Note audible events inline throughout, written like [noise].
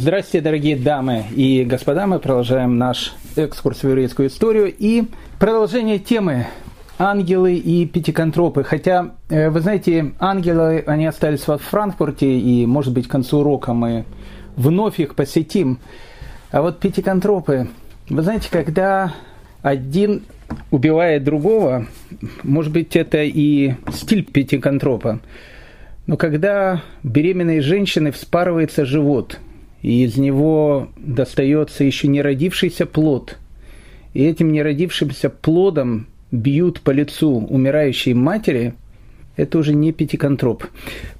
Здравствуйте, дорогие дамы и господа. Мы продолжаем наш экскурс в еврейскую историю. И продолжение темы ангелы и пятиконтропы. Хотя, э, вы знаете, ангелы, они остались во Франкфурте, и, может быть, к концу урока мы вновь их посетим. А вот пятиконтропы, вы знаете, когда один убивает другого, может быть, это и стиль пятиконтропа, но когда беременной женщины вспарывается живот – и из него достается еще не родившийся плод, и этим не родившимся плодом бьют по лицу умирающей матери, это уже не пятиконтроп.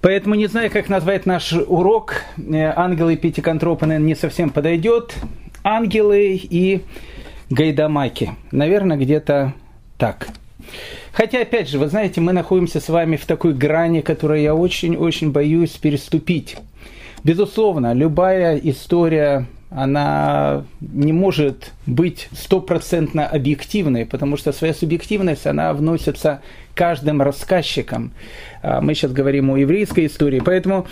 Поэтому не знаю, как назвать наш урок. Э, ангелы и пятиконтропы, наверное, не совсем подойдет. Ангелы и гайдамаки. Наверное, где-то так. Хотя, опять же, вы знаете, мы находимся с вами в такой грани, которую я очень-очень боюсь переступить. Безусловно, любая история она не может быть стопроцентно объективной, потому что своя субъективность, она вносится каждым рассказчиком. А, мы сейчас говорим о еврейской истории, поэтому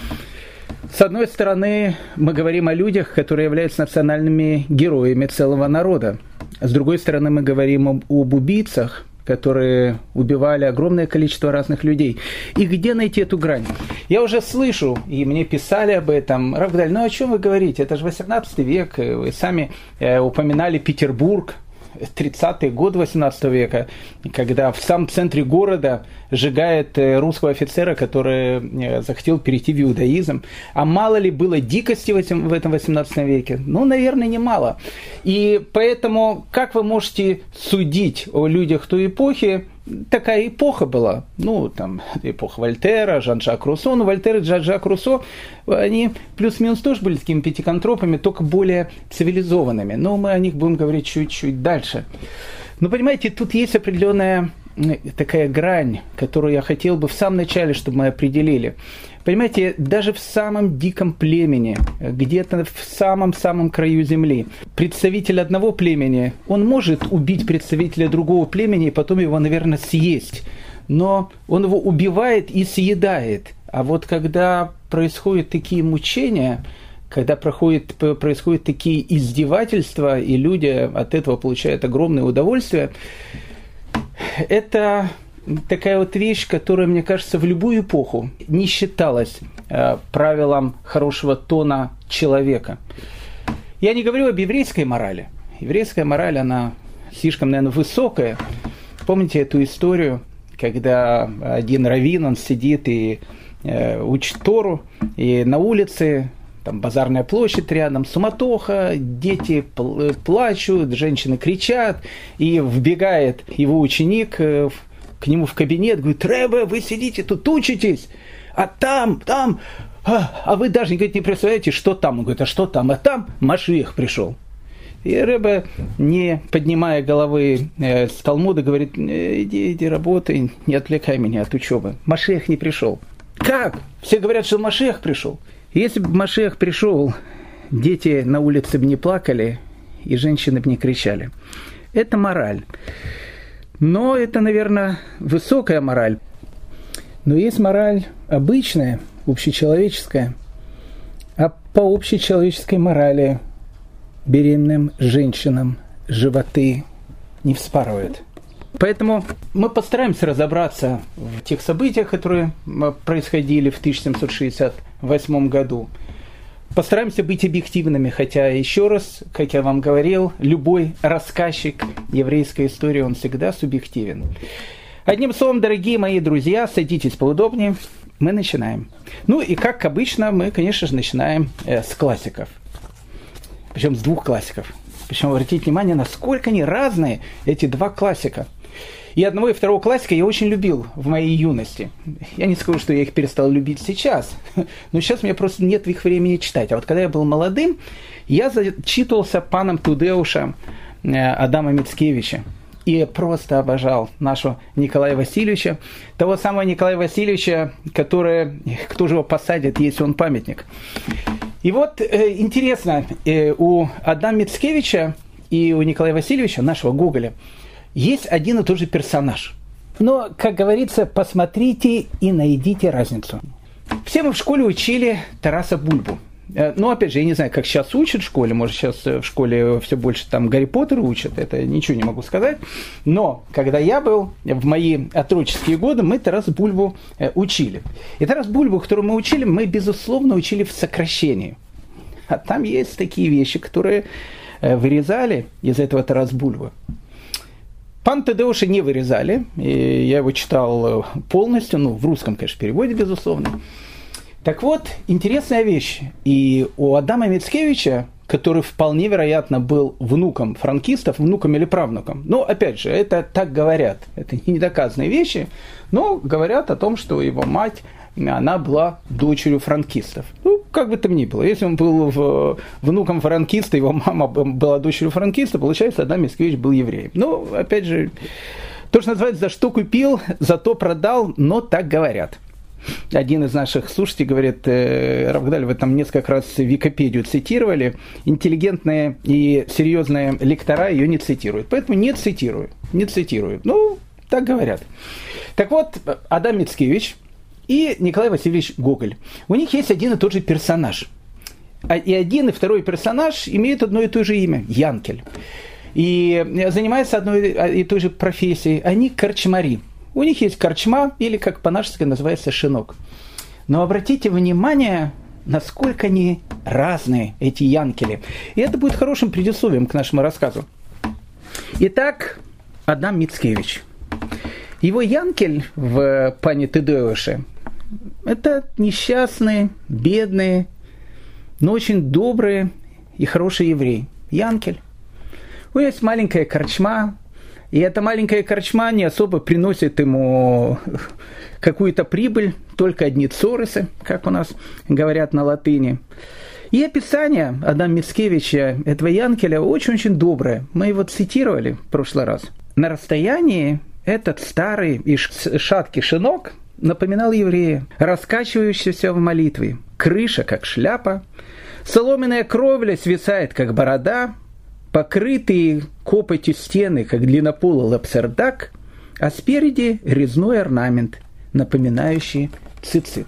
с одной стороны, мы говорим о людях, которые являются национальными героями целого народа. С другой стороны, мы говорим об, об убийцах, которые убивали огромное количество разных людей. И где найти эту грань? Я уже слышу, и мне писали об этом, Равгдаль, ну о чем вы говорите? Это же 18 век, вы сами э, упоминали Петербург, 30-й год 18 века, когда в самом центре города сжигает э, русского офицера, который э, захотел перейти в иудаизм. А мало ли было дикости в этом, в этом 18 веке? Ну, наверное, немало. И поэтому, как вы можете судить о людях той эпохи, такая эпоха была. Ну, там, эпоха Вольтера, Жан-Жак Руссо. Но Вольтер и Жан-Жак Руссо, они плюс-минус тоже были такими пятиконтропами, только более цивилизованными. Но мы о них будем говорить чуть-чуть дальше. Но, понимаете, тут есть определенная такая грань, которую я хотел бы в самом начале, чтобы мы определили. Понимаете, даже в самом диком племени, где-то в самом-самом краю земли, представитель одного племени, он может убить представителя другого племени и потом его, наверное, съесть. Но он его убивает и съедает. А вот когда происходят такие мучения, когда проходит, происходят такие издевательства, и люди от этого получают огромное удовольствие, это такая вот вещь, которая, мне кажется, в любую эпоху не считалась э, правилом хорошего тона человека. Я не говорю об еврейской морали. Еврейская мораль, она слишком, наверное, высокая. Помните эту историю, когда один раввин, он сидит и э, учит Тору, и на улице там базарная площадь рядом, суматоха, дети плачут, женщины кричат, и вбегает его ученик э, к нему в кабинет, говорит, Рэбе, вы сидите тут, учитесь, а там, там, а, а вы даже говорит, не представляете, что там. Он говорит, а что там? А там Машиих пришел. И Рэбе, не поднимая головы э, с Талмуда, говорит, «Э, иди, иди, работай, не отвлекай меня от учебы. Машех не пришел. Как? Все говорят, что Машех пришел. Если бы Машех пришел, дети на улице бы не плакали, и женщины бы не кричали. Это мораль. Но это, наверное, высокая мораль. Но есть мораль обычная, общечеловеческая. А по общечеловеческой морали беременным женщинам животы не вспарывают. Поэтому мы постараемся разобраться в тех событиях, которые происходили в 1768 году. Постараемся быть объективными, хотя, еще раз, как я вам говорил, любой рассказчик еврейской истории, он всегда субъективен. Одним словом, дорогие мои друзья, садитесь поудобнее, мы начинаем. Ну и как обычно, мы, конечно же, начинаем э, с классиков. Причем с двух классиков. Причем обратите внимание, насколько они разные, эти два классика – и одного и второго классика я очень любил в моей юности. Я не скажу, что я их перестал любить сейчас, [laughs] но сейчас у меня просто нет их времени читать. А вот когда я был молодым, я зачитывался паном Тудеуша э, Адама Мицкевича. И просто обожал нашего Николая Васильевича, того самого Николая Васильевича, который, кто же его посадит, если он памятник. И вот э, интересно, э, у Адама Мицкевича и у Николая Васильевича, нашего Гоголя, есть один и тот же персонаж. Но, как говорится, посмотрите и найдите разницу. Все мы в школе учили Тараса Бульбу. Э, ну, опять же, я не знаю, как сейчас учат в школе, может, сейчас в школе все больше там Гарри Поттера учат, это ничего не могу сказать. Но, когда я был, в мои отроческие годы, мы Тарас Бульбу учили. И Тарас Бульбу, которую мы учили, мы, безусловно, учили в сокращении. А там есть такие вещи, которые вырезали из этого Тарас Бульбы. Пан Тедеуша не вырезали, и я его читал э, полностью, ну, в русском, конечно, переводе, безусловно. Так вот, интересная вещь. И у Адама Мицкевича, который вполне вероятно был внуком франкистов, внуком или правнуком. Но, опять же, это так говорят. Это не доказанные вещи, но говорят о том, что его мать она была дочерью франкистов. Ну, как бы там ни было. Если он был в, внуком франкиста, его мама была дочерью франкиста, получается, Адам Мискевич был евреем. Ну, опять же, то, что называется, за что купил, за то продал, но так говорят. Один из наших слушателей говорит, э, Равгдаль, вы там несколько раз Википедию цитировали, интеллигентные и серьезные лектора ее не цитируют. Поэтому не цитирую, не цитирую. Ну, так говорят. Так вот, Адам Мицкевич – и Николай Васильевич Гоголь. У них есть один и тот же персонаж. А и один, и второй персонаж имеют одно и то же имя – Янкель. И занимаются одной и той же профессией. Они корчмари. У них есть корчма, или как по-нашески называется шинок. Но обратите внимание, насколько они разные, эти янкели. И это будет хорошим предисловием к нашему рассказу. Итак, Адам Мицкевич. Его янкель в пане Тедеуше это несчастные, бедные, но очень добрые и хорошие евреи. Янкель. У него есть маленькая корчма, и эта маленькая корчма не особо приносит ему какую-то прибыль, только одни цорисы, как у нас говорят на латыни. И описание Адам Мицкевича, этого Янкеля, очень-очень доброе. Мы его цитировали в прошлый раз. На расстоянии этот старый и шаткий шинок – напоминал еврея, раскачивающегося в молитве. Крыша, как шляпа, соломенная кровля свисает, как борода, покрытые копотью стены, как длиннополый лапсердак, а спереди резной орнамент, напоминающий цицит.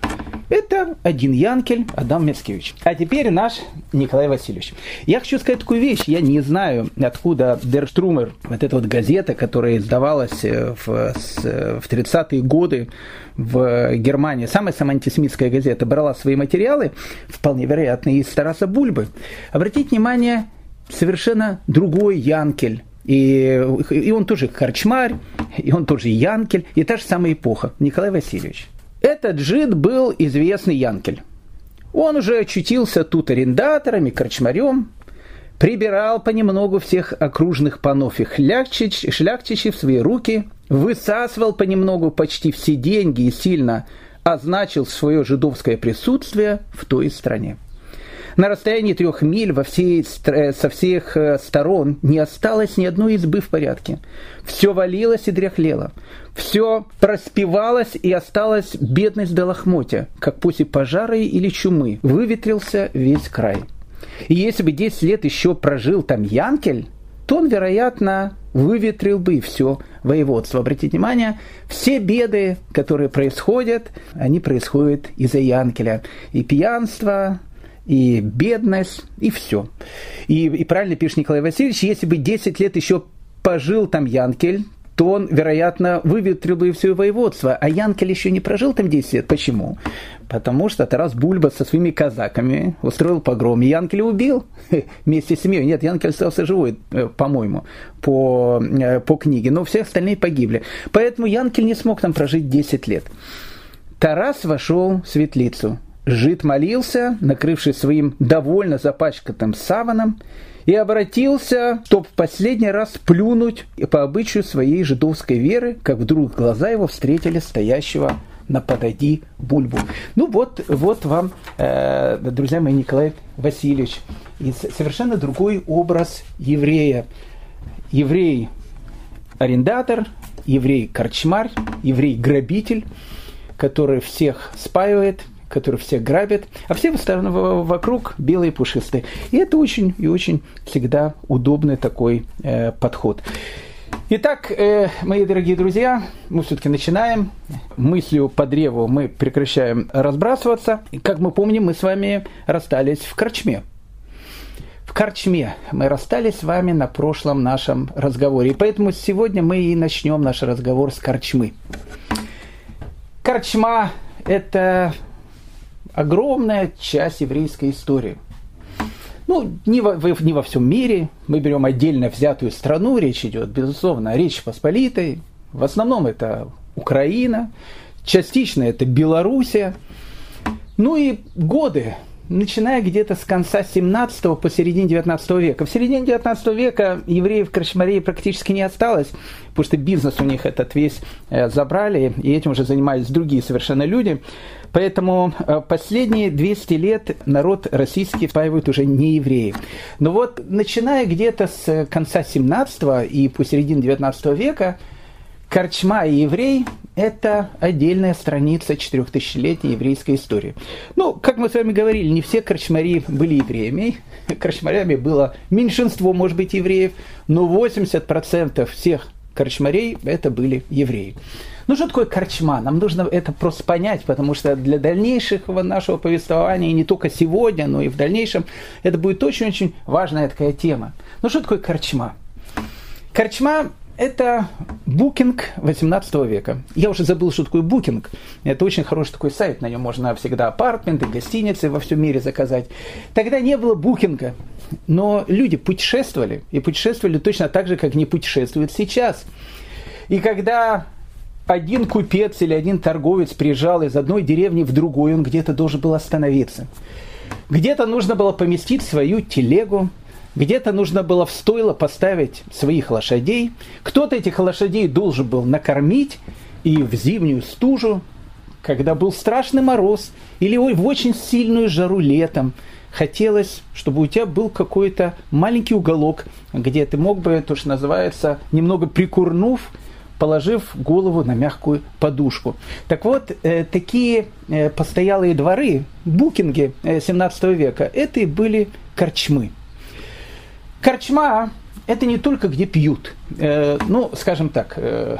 Это один Янкель, Адам Мецкевич. А теперь наш Николай Васильевич. Я хочу сказать такую вещь. Я не знаю, откуда Дер Штрумер, вот эта вот газета, которая издавалась э, в, в 30-е годы в Германии, самая-самая антисемитская газета, брала свои материалы, вполне вероятно, из Тараса Бульбы. Обратите внимание, совершенно другой Янкель. И, и он тоже корчмарь, и он тоже Янкель, и та же самая эпоха. Николай Васильевич. Этот жид был известный Янкель. Он уже очутился тут арендатором и корчмарем, прибирал понемногу всех окружных панов и шляхтич, шляхтичей в свои руки, высасывал понемногу почти все деньги и сильно означил свое жидовское присутствие в той стране. На расстоянии трех миль во всей, э, со всех э, сторон не осталось ни одной избы в порядке. Все валилось и дряхлело. Все проспевалось и осталась бедность до лохмотья, как после пожара или чумы. Выветрился весь край. И если бы 10 лет еще прожил там Янкель, то он, вероятно, выветрил бы все воеводство. Обратите внимание, все беды, которые происходят, они происходят из-за Янкеля. И пьянство, и бедность, и все. И, и правильно пишет Николай Васильевич, если бы 10 лет еще пожил там Янкель, то он, вероятно, выветрил бы все воеводство. А Янкель еще не прожил там 10 лет. Почему? Потому что Тарас Бульба со своими казаками устроил погром, и Янкеля убил [laughs] вместе с семьей. Нет, Янкель остался живой, э, по-моему, по, э, по книге, но все остальные погибли. Поэтому Янкель не смог там прожить 10 лет. Тарас вошел в светлицу. Жид молился, накрывшись своим довольно запачканным саваном, и обратился, чтобы в последний раз плюнуть по обычаю своей жидовской веры, как вдруг глаза его встретили стоящего на подойди бульбу. Ну вот, вот вам, э, друзья мои, Николай Васильевич, и совершенно другой образ еврея. Еврей арендатор, еврей корчмарь, еврей грабитель, который всех спаивает, который всех грабит, а все вокруг белые пушистые. И это очень и очень всегда удобный такой э, подход. Итак, э, мои дорогие друзья, мы все-таки начинаем. Мыслью по древу мы прекращаем разбрасываться. И, как мы помним, мы с вами расстались в Корчме. В Корчме мы расстались с вами на прошлом нашем разговоре. И поэтому сегодня мы и начнем наш разговор с Корчмы. Корчма – это огромная часть еврейской истории – ну, не во, не во всем мире. Мы берем отдельно взятую страну, речь идет, безусловно, о Речи Посполитой. В основном это Украина, частично это Белоруссия. Ну и годы, начиная где-то с конца 17 по середине 19 века. В середине 19 века евреев в Крашмарии практически не осталось, потому что бизнес у них этот весь э, забрали, и этим уже занимались другие совершенно люди. Поэтому э, последние 200 лет народ российский спаивают уже не евреи. Но вот начиная где-то с конца 17 и по середине 19 века, Корчма и еврей – это отдельная страница четырехтысячелетней еврейской истории. Ну, как мы с вами говорили, не все корчмари были евреями. [laughs] Корчмарями было меньшинство, может быть, евреев, но 80% всех корчмарей – это были евреи. Ну, что такое корчма? Нам нужно это просто понять, потому что для дальнейшего нашего повествования, и не только сегодня, но и в дальнейшем, это будет очень-очень важная такая тема. Ну, что такое корчма? Корчма – это букинг 18 века. Я уже забыл, что такое букинг. Это очень хороший такой сайт, на нем можно всегда апартменты, гостиницы во всем мире заказать. Тогда не было букинга, но люди путешествовали, и путешествовали точно так же, как не путешествуют сейчас. И когда один купец или один торговец приезжал из одной деревни в другую, он где-то должен был остановиться. Где-то нужно было поместить свою телегу, где-то нужно было в стойло поставить своих лошадей. Кто-то этих лошадей должен был накормить, и в зимнюю стужу, когда был страшный мороз, или в очень сильную жару летом, хотелось, чтобы у тебя был какой-то маленький уголок, где ты мог бы, то, что называется, немного прикурнув, положив голову на мягкую подушку. Так вот, э, такие э, постоялые дворы, букинги э, 17 века, это и были корчмы. Корчма – это не только где пьют. Э, ну, скажем так, э,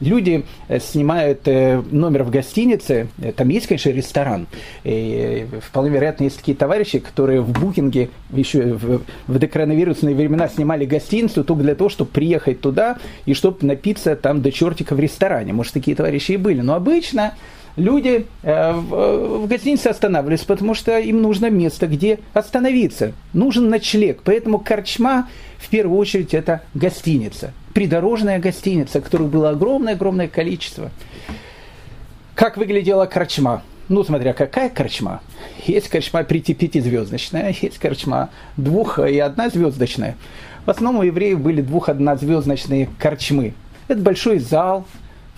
люди снимают э, номер в гостинице, там есть, конечно, ресторан. И вполне вероятно, есть такие товарищи, которые в букинге еще в, в докоронавирусные времена снимали гостиницу только для того, чтобы приехать туда и чтобы напиться там до чертика в ресторане. Может, такие товарищи и были. Но обычно люди в гостинице останавливались, потому что им нужно место, где остановиться. Нужен ночлег. Поэтому корчма в первую очередь это гостиница придорожная гостиница, которых было огромное-огромное количество. Как выглядела корчма? Ну, смотря какая корчма. Есть корчма пятизвездочная, есть корчма двух- и однозвездочная. В основном у евреев были двух-однозвездочные корчмы. Это большой зал,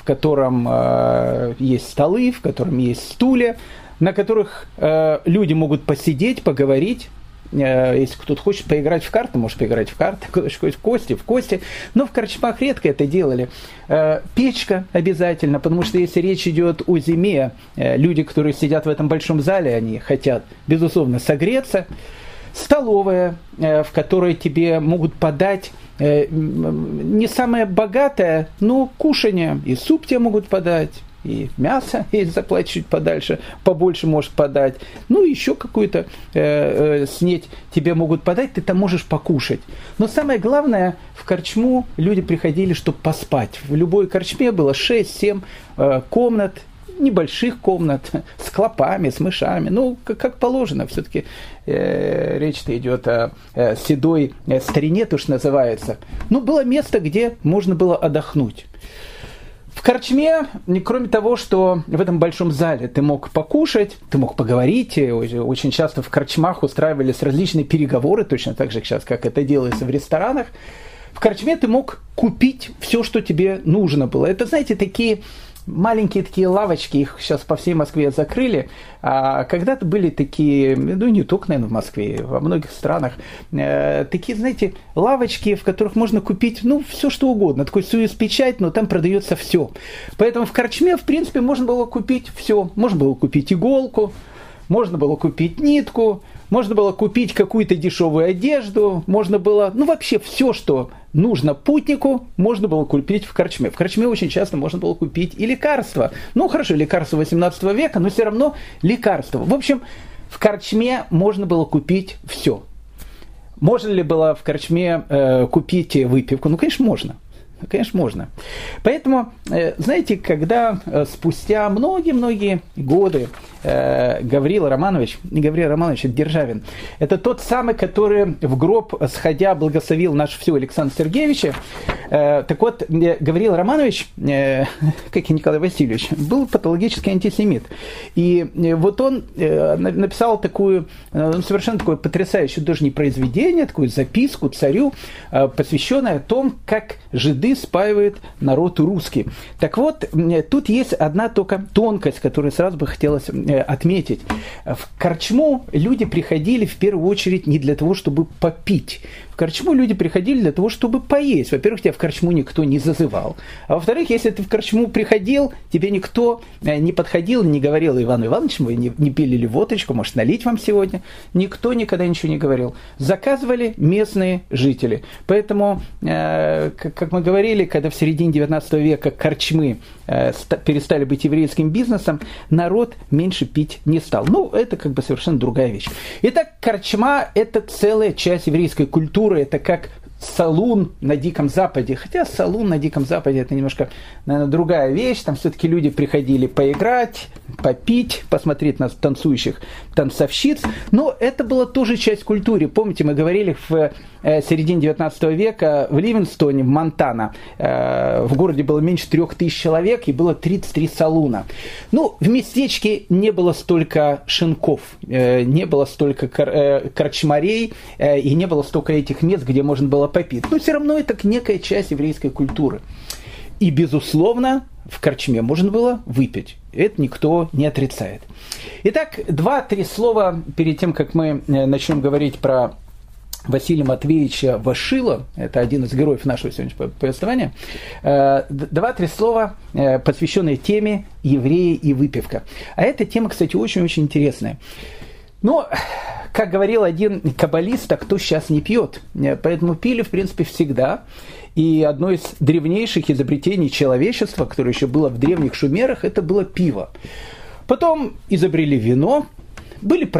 в котором э, есть столы, в котором есть стулья, на которых э, люди могут посидеть, поговорить, Э, если кто-то хочет поиграть в карты, может поиграть в карты, [laughs] кто-то хочет в кости, в кости. Но в корчмах редко это делали. Э, печка обязательно, потому что если речь идет о зиме, э, люди, которые сидят в этом большом зале, они хотят, безусловно, согреться. Столовая, в которой тебе могут подать не самое богатое, но кушание. И суп тебе могут подать, и мясо, [laughs] если заплатить чуть подальше, побольше можешь подать. Ну, еще какую-то э, э, снеть тебе могут подать, ты там можешь покушать. Но самое главное, в корчму люди приходили, чтобы поспать. В любой корчме было 6-7 э, комнат, небольших комнат, с клопами, с мышами. Ну, как, как положено, все-таки э, речь-то идет о э, седой э, старине, то что называется. Ну, было место, где можно было отдохнуть. В корчме, кроме того, что в этом большом зале ты мог покушать, ты мог поговорить, очень часто в корчмах устраивались различные переговоры, точно так же сейчас, как это делается в ресторанах, в корчме ты мог купить все, что тебе нужно было. Это, знаете, такие маленькие такие лавочки, их сейчас по всей Москве закрыли. А когда-то были такие, ну не только, наверное, в Москве, во многих странах, э, такие, знаете, лавочки, в которых можно купить, ну, все что угодно. Такой союз печать, но там продается все. Поэтому в Корчме, в принципе, можно было купить все. Можно было купить иголку, можно было купить нитку, можно было купить какую-то дешевую одежду, можно было, ну вообще все, что нужно путнику, можно было купить в корчме. В корчме очень часто можно было купить и лекарства. Ну, хорошо, лекарства 18 века, но все равно лекарства. В общем, в корчме можно было купить все. Можно ли было в корчме э, купить выпивку? Ну, конечно, можно. Конечно, можно. Поэтому, э, знаете, когда э, спустя многие-многие годы э, Гаврил Романович, не Гаврил Романович, это Державин, это тот самый, который в гроб сходя благословил наш все Александра Сергеевича. Так вот, Гаврил Романович, [laughs] как и Николай Васильевич, был патологический антисемит. И вот он написал такую, ну, совершенно такое потрясающее, даже не произведение, такую записку царю, посвященное о том, как жиды Спаивает народ русский. Так вот, тут есть одна только тонкость, которую сразу бы хотелось э, отметить. В Корчму люди приходили в первую очередь не для того, чтобы попить корчму люди приходили для того, чтобы поесть. Во-первых, тебя в корчму никто не зазывал. А во-вторых, если ты в корчму приходил, тебе никто э, не подходил, не говорил, Иван Иванович, вы не, не пили ли водочку, может, налить вам сегодня. Никто никогда ничего не говорил. Заказывали местные жители. Поэтому, э, как мы говорили, когда в середине 19 века корчмы э, перестали быть еврейским бизнесом, народ меньше пить не стал. Ну, это как бы совершенно другая вещь. Итак, корчма – это целая часть еврейской культуры, культура это как салун на Диком Западе. Хотя салун на Диком Западе это немножко, наверное, другая вещь. Там все-таки люди приходили поиграть, попить, посмотреть на танцующих танцовщиц. Но это была тоже часть культуры. Помните, мы говорили в э, середине 19 века в Ливенстоне, в Монтана, э, в городе было меньше трех тысяч человек и было 33 салуна. Ну, в местечке не было столько шинков, э, не было столько корчмарей и не было столько этих мест, где можно было попить. Но все равно это некая часть еврейской культуры. И, безусловно, в корчме можно было выпить. Это никто не отрицает. Итак, два-три слова перед тем, как мы э, начнем говорить про Василия Матвеевича Вашила, это один из героев нашего сегодняшнего повествования, э, два-три слова, э, посвященные теме евреи и выпивка. А эта тема, кстати, очень-очень интересная. Но, как говорил один каббалист, а кто сейчас не пьет? Поэтому пили, в принципе, всегда. И одно из древнейших изобретений человечества, которое еще было в древних шумерах, это было пиво. Потом изобрели вино, были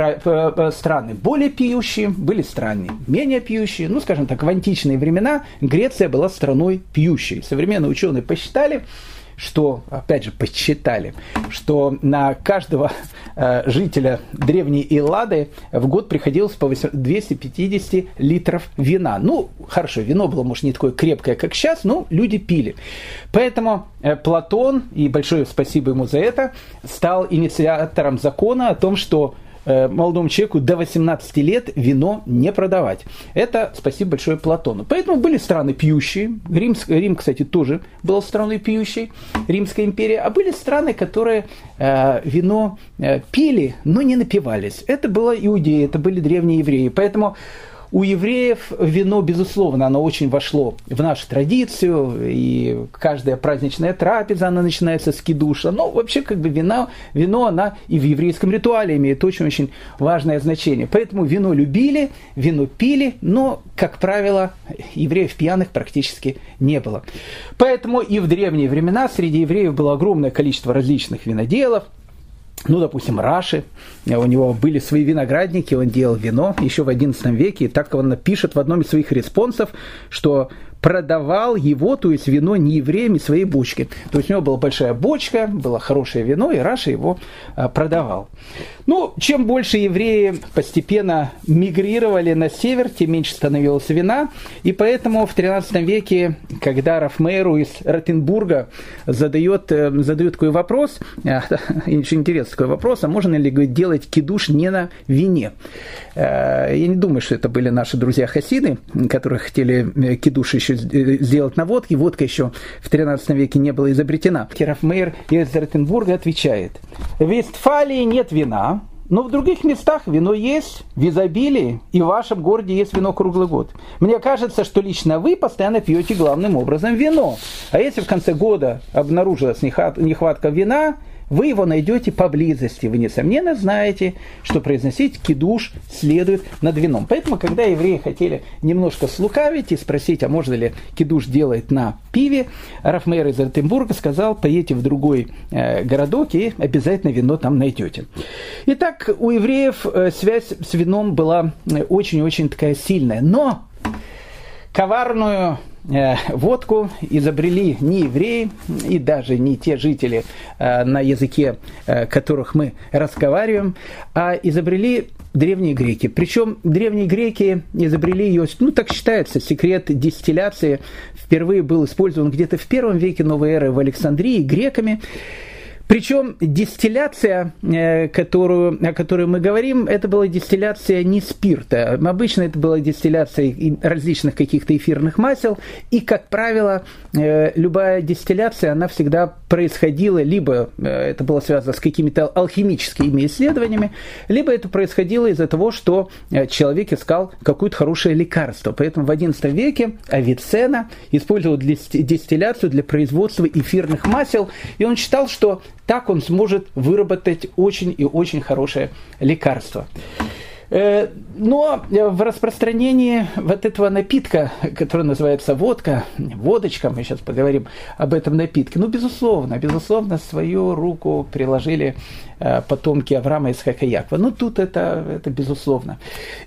страны более пьющие, были страны менее пьющие. Ну, скажем так, в античные времена Греция была страной пьющей. Современные ученые посчитали, что, опять же, посчитали, что на каждого э, жителя древней Эллады в год приходилось по 250 литров вина. Ну, хорошо, вино было, может, не такое крепкое, как сейчас, но люди пили. Поэтому э, Платон, и большое спасибо ему за это, стал инициатором закона о том, что молодому человеку до 18 лет вино не продавать. Это спасибо большое Платону. Поэтому были страны пьющие. Рим, Рим кстати, тоже был страной пьющей, Римская империя. А были страны, которые э, вино э, пили, но не напивались. Это была Иудея, это были древние евреи. Поэтому у евреев вино, безусловно, оно очень вошло в нашу традицию, и каждая праздничная трапеза, она начинается с кидуша. Но вообще, как бы вино, вино, она и в еврейском ритуале имеет очень-очень важное значение. Поэтому вино любили, вино пили, но, как правило, евреев пьяных практически не было. Поэтому и в древние времена среди евреев было огромное количество различных виноделов, ну, допустим, Раши, у него были свои виноградники, он делал вино еще в XI веке, и так он напишет в одном из своих респонсов, что продавал его, то есть вино не евреям из своей бочки. То есть у него была большая бочка, было хорошее вино, и Раша его а, продавал. Ну, чем больше евреи постепенно мигрировали на север, тем меньше становилось вина. И поэтому в 13 веке, когда Рафмейру из Ротенбурга задает, э, задает такой вопрос, [laughs] очень интересный такой вопрос, а можно ли делать кидуш не на вине? Э, я не думаю, что это были наши друзья хасиды, которые хотели э, кидуш еще сделать на водке. Водка еще в 13 веке не была изобретена. Рафмейр из Ротенбурга отвечает, в Вестфалии нет вина, но в других местах вино есть в изобилии, и в вашем городе есть вино круглый год. Мне кажется, что лично вы постоянно пьете главным образом вино. А если в конце года обнаружилась нехватка вина, вы его найдете поблизости. Вы, несомненно, знаете, что произносить кидуш следует над вином. Поэтому, когда евреи хотели немножко слукавить и спросить, а можно ли кидуш делать на пиве, Рафмейр из Артембурга сказал, поедете в другой э, городок и обязательно вино там найдете. Итак, у евреев э, связь с вином была э, очень-очень такая сильная. Но коварную водку изобрели не евреи и даже не те жители, э, на языке э, которых мы разговариваем, а изобрели древние греки. Причем древние греки изобрели ее, ну так считается, секрет дистилляции впервые был использован где-то в первом веке новой эры в Александрии греками. Причем дистилляция, э, которую, о которой мы говорим, это была дистилляция не спирта. Обычно это была дистилляция различных каких-то эфирных масел. И, как правило, э, любая дистилляция, она всегда происходила, либо э, это было связано с какими-то алхимическими исследованиями, либо это происходило из-за того, что человек искал какое-то хорошее лекарство. Поэтому в XI веке Авиценна использовал дистилляцию для производства эфирных масел, и он считал, что так он сможет выработать очень и очень хорошее лекарство. Э, но в распространении вот этого напитка, который называется водка, водочка, мы сейчас поговорим об этом напитке, ну, безусловно, безусловно, свою руку приложили э, потомки Авраама и Якова. Ну, тут это, это безусловно.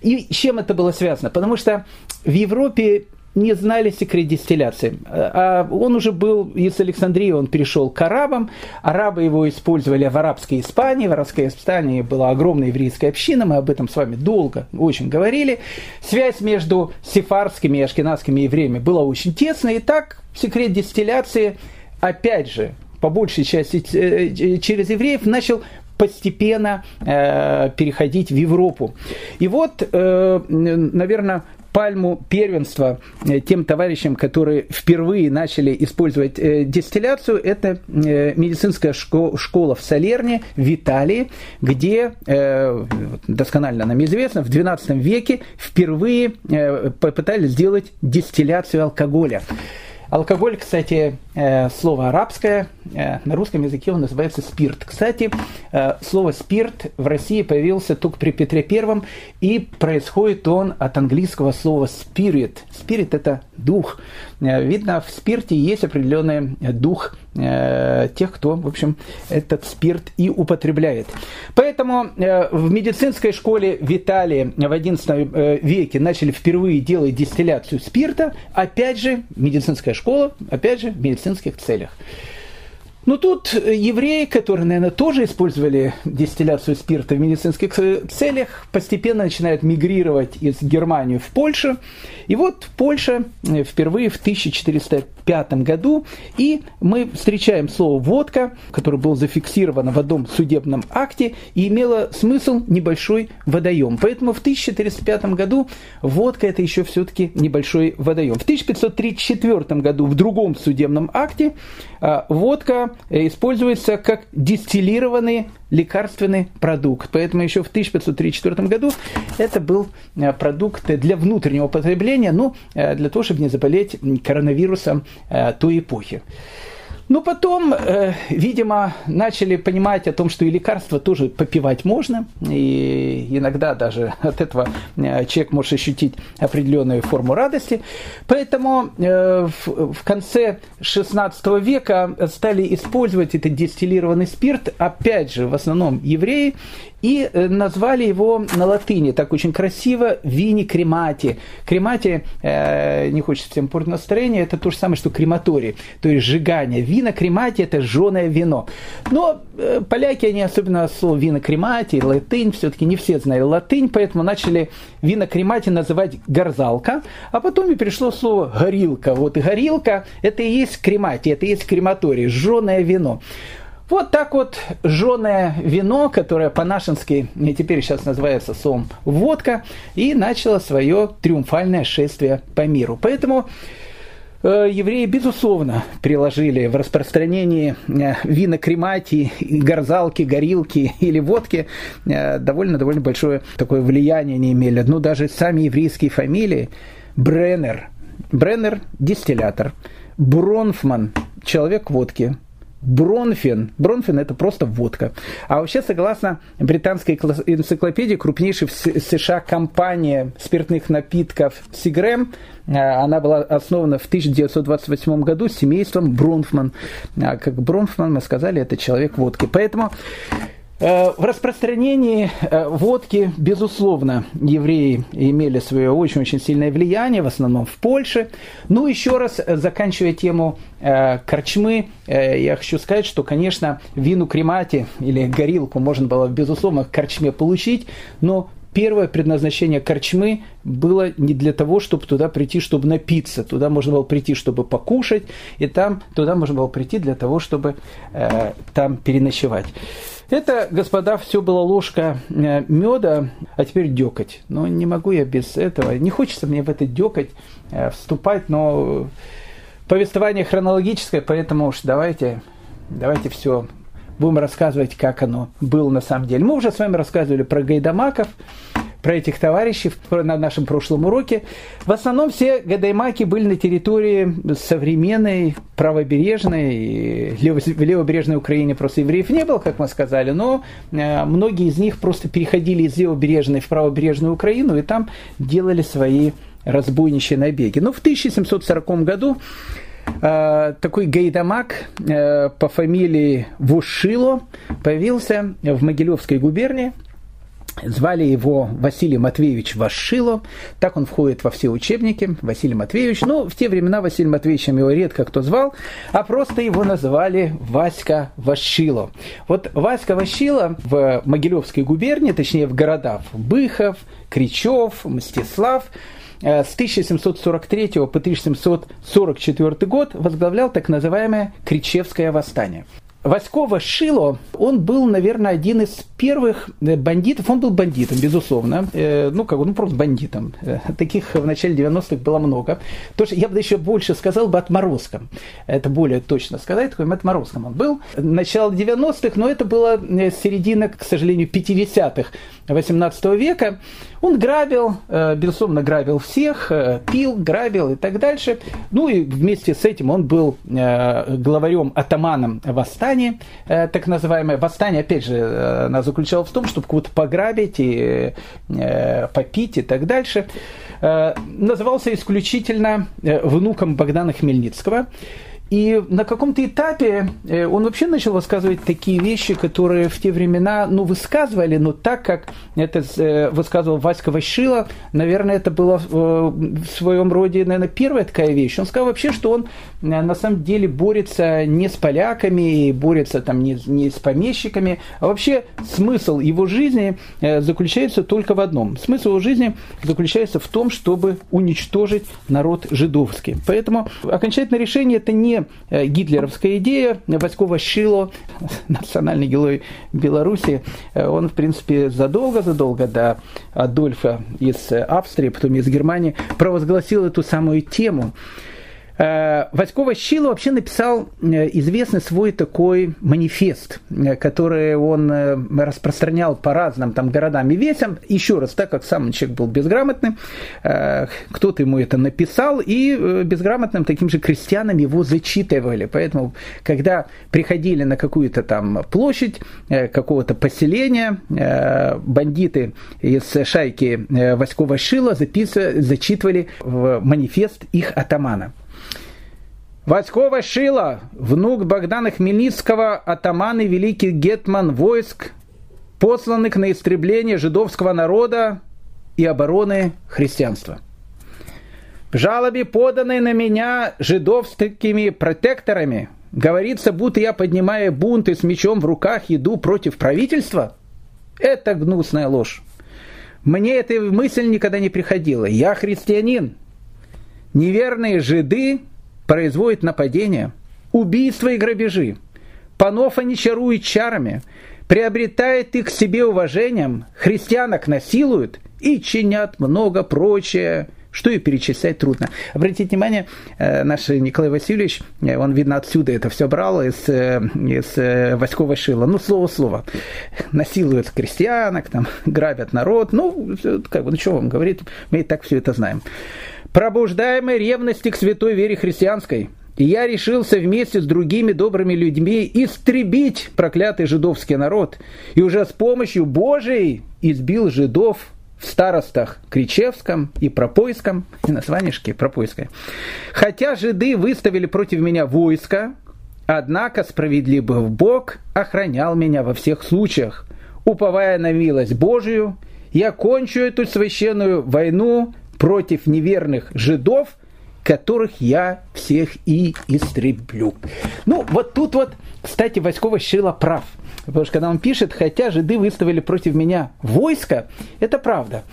И чем это было связано? Потому что в Европе не знали секрет дистилляции. А он уже был из Александрии, он перешел к арабам. Арабы его использовали в арабской Испании. В арабской Испании была огромная еврейская община, мы об этом с вами долго очень говорили. Связь между сефардскими и ашкенадскими евреями была очень тесная. И так секрет дистилляции, опять же, по большей части э, через евреев, начал постепенно э, переходить в Европу. И вот, э, наверное, пальму первенства э, тем товарищам, которые впервые начали использовать э, дистилляцию, это э, медицинская школа в Салерне, в Италии, где, досконально нам известно, в XII веке впервые попытались сделать дистилляцию алкоголя. Алкоголь, кстати, слово арабское, э, на русском языке он называется спирт. Кстати, э, слово спирт в России появился только при Петре Первом, и происходит он от английского слова spirit. Spirit – это дух. Видно, в спирте есть определенный дух тех, кто, в общем, этот спирт и употребляет. Поэтому в медицинской школе в Италии в XI веке начали впервые делать дистилляцию спирта. Опять же, медицинская школа опять же, в медицинских целях. Ну тут евреи, которые, наверное, тоже использовали дистилляцию спирта в медицинских целях, постепенно начинают мигрировать из Германии в Польшу. И вот Польша впервые в 1405 году, и мы встречаем слово «водка», которое было зафиксировано в одном судебном акте и имело смысл небольшой водоем. Поэтому в 1405 году водка – это еще все-таки небольшой водоем. В 1534 году в другом судебном акте а, водка используется как дистиллированный лекарственный продукт. Поэтому еще в 1534 году это был а, продукт для внутреннего потребления, ну, а, для того, чтобы не заболеть коронавирусом той эпохи. Но потом, э, видимо, начали понимать о том, что и лекарства тоже попивать можно, и иногда даже от этого э, человек может ощутить определенную форму радости. Поэтому э, в, в конце XVI века стали использовать этот дистиллированный спирт, опять же, в основном евреи, и э, назвали его на латыни, так очень красиво, вини кремати. Кремати, э, не хочется всем портить настроение, это то же самое, что крематорий, то есть сжигание. Вина кремати – это жженое вино. Но э, поляки, они особенно слово вина кремати, латынь, все-таки не все знали латынь, поэтому начали вина кремати называть горзалка, а потом и пришло слово горилка. Вот и горилка – это и есть кремати, это и есть крематорий, жженое вино. Вот так вот жженое вино, которое по-нашенски теперь сейчас называется сом водка, и начало свое триумфальное шествие по миру. Поэтому э, евреи, безусловно, приложили в распространении э, вина кремати, горзалки, горилки или водки довольно-довольно э, большое такое влияние не имели. Ну, даже сами еврейские фамилии. Бреннер. Бреннер – дистиллятор. Бронфман – человек водки. Бронфен. Бронфен это просто водка. А вообще, согласно британской энциклопедии, крупнейшая в США компания спиртных напитков Сигрем, э, она была основана в 1928 году семейством Бронфман. А как Бронфман, мы сказали, это человек водки. Поэтому в распространении э, водки, безусловно, евреи имели свое очень-очень сильное влияние, в основном в Польше. Ну, еще раз, э, заканчивая тему корчмы, я хочу сказать, что, конечно, вину кремати или горилку можно было, безусловно, в корчме получить, но первое предназначение корчмы было не для того, чтобы туда прийти, чтобы напиться. Туда можно было прийти, чтобы покушать, и там туда можно было прийти для того, чтобы э, там переночевать. Это, господа, все была ложка э, меда, а теперь декать. Но не могу я без этого. Не хочется мне в это декать э, вступать, но повествование хронологическое, поэтому уж давайте, давайте все будем рассказывать, как оно было на самом деле. Мы уже с вами рассказывали про Гайдамаков, про этих товарищей на нашем прошлом уроке. В основном все гадаймаки были на территории современной правобережной, в левобережной Украине просто евреев не было, как мы сказали, но э, многие из них просто переходили из левобережной в правобережную Украину и там делали свои разбойничьи набеги. Но в 1740 году э, такой гайдамак э, по фамилии Вушило появился в Могилевской губернии – Звали его Василий Матвеевич Вашило, так он входит во все учебники, Василий Матвеевич. Но в те времена Василий Матвеевичем его редко кто звал, а просто его называли Васька Вашило. Вот Васька Вашило в Могилевской губернии, точнее в городах Быхов, Кричев, Мстислав, э, с 1743 по 1744 год возглавлял так называемое Кричевское восстание. Васькова Шило, он был, наверное, один из первых э, бандитов. Он был бандитом, безусловно. Э, ну, как ну, просто бандитом. Э, таких в начале 90-х было много. То, что я бы еще больше сказал бы отморозком. Это более точно сказать, такой отморозком он был. Начало 90-х, но это было середина, к сожалению, 50-х 18 века. Он грабил, безусловно, грабил всех, пил, грабил и так дальше. Ну и вместе с этим он был главарем, атаманом восстания э, так называемое восстание, опять же, э, она заключалась в том, чтобы кого-то пограбить и э, попить и так дальше, назывался исключительно внуком Богдана Хмельницкого. И на каком-то этапе э, он вообще начал высказывать такие вещи, которые в те времена, ну, высказывали, но так как это э, высказывал Васька Ващила, наверное, это было э, в своем роде, наверное, первая такая вещь. Он сказал вообще, что он на самом деле борется не с поляками, борется там не, не с помещиками, а вообще смысл его жизни заключается только в одном. Смысл его жизни заключается в том, чтобы уничтожить народ жидовский. Поэтому окончательное решение это не Э, гитлеровская идея. Васькова Шило, [laughs] национальный герой Беларуси, э, он, в принципе, задолго-задолго до Адольфа из Австрии, потом из Германии, провозгласил эту самую тему. Э, Васькова Щило вообще написал э, известный свой такой манифест, э, который он распространял по разным там городам и весям. Еще раз, так как сам человек был безграмотным, кто-то ему это написал, и безграмотным таким же крестьянам его зачитывали. Поэтому, когда приходили на какую-то там площадь какого-то поселения, бандиты из шайки Васькова Шила записывали, зачитывали в манифест их атамана. Васькова Шила, внук Богдана Хмельницкого, атаман и великий гетман войск, посланных на истребление жидовского народа и обороны христианства. В жалобе, поданной на меня жидовскими протекторами, говорится, будто я, поднимая бунт и с мечом в руках, иду против правительства. Это гнусная ложь. Мне эта мысль никогда не приходила. Я христианин. Неверные жиды производит нападения, убийства и грабежи. Панов они чаруют чарами, приобретает их себе уважением, христианок насилуют и чинят много прочее, что и перечислять трудно. Обратите внимание, э, наш Николай Васильевич, э, он, видно, отсюда это все брал, из, э, из Васькова Шила. Ну, слово-слово. Насилуют крестьянок, там, грабят народ. Ну, как бы, ну, что вам говорит, мы и так все это знаем пробуждаемой ревности к святой вере христианской, и я решился вместе с другими добрыми людьми истребить проклятый жидовский народ, и уже с помощью Божией избил жидов в старостах Кричевском и Пропойском, и название Пропойское. Хотя жиды выставили против меня войско, однако справедливый Бог охранял меня во всех случаях. Уповая на милость Божию, я кончу эту священную войну против неверных жидов, которых я всех и истреблю. Ну, вот тут вот, кстати, Васькова Шила прав – Потому что когда он пишет, хотя жиды выставили против меня войско, это правда.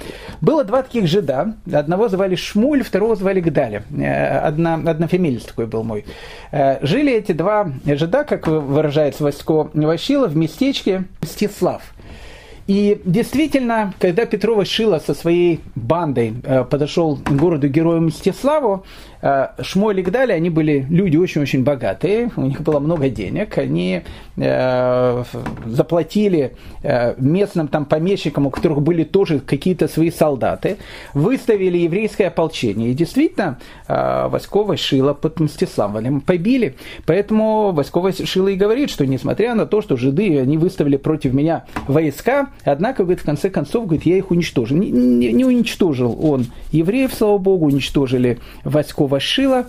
Было два таких жида. Одного звали Шмуль, второго звали Гдаля. Э, одна, однофамилец такой был мой. Э, жили эти два жида, как выражается Васько Ващила, в местечке Стеслав. И действительно, когда Петрова Шила со своей бандой э, подошел к городу-герою Мстиславу, э, Шмоль и Гдали, они были люди очень-очень богатые, у них было много денег, они э, заплатили местным там помещикам, у которых были тоже какие-то свои солдаты, выставили еврейское ополчение. И действительно, Васькова Шила под Мстиславом побили. Поэтому Васькова Шила и говорит, что несмотря на то, что жиды, они выставили против меня войска, Однако, говорит, в конце концов, говорит, я их уничтожил. Не, не, не уничтожил он евреев, слава богу, уничтожили Васькова Шила.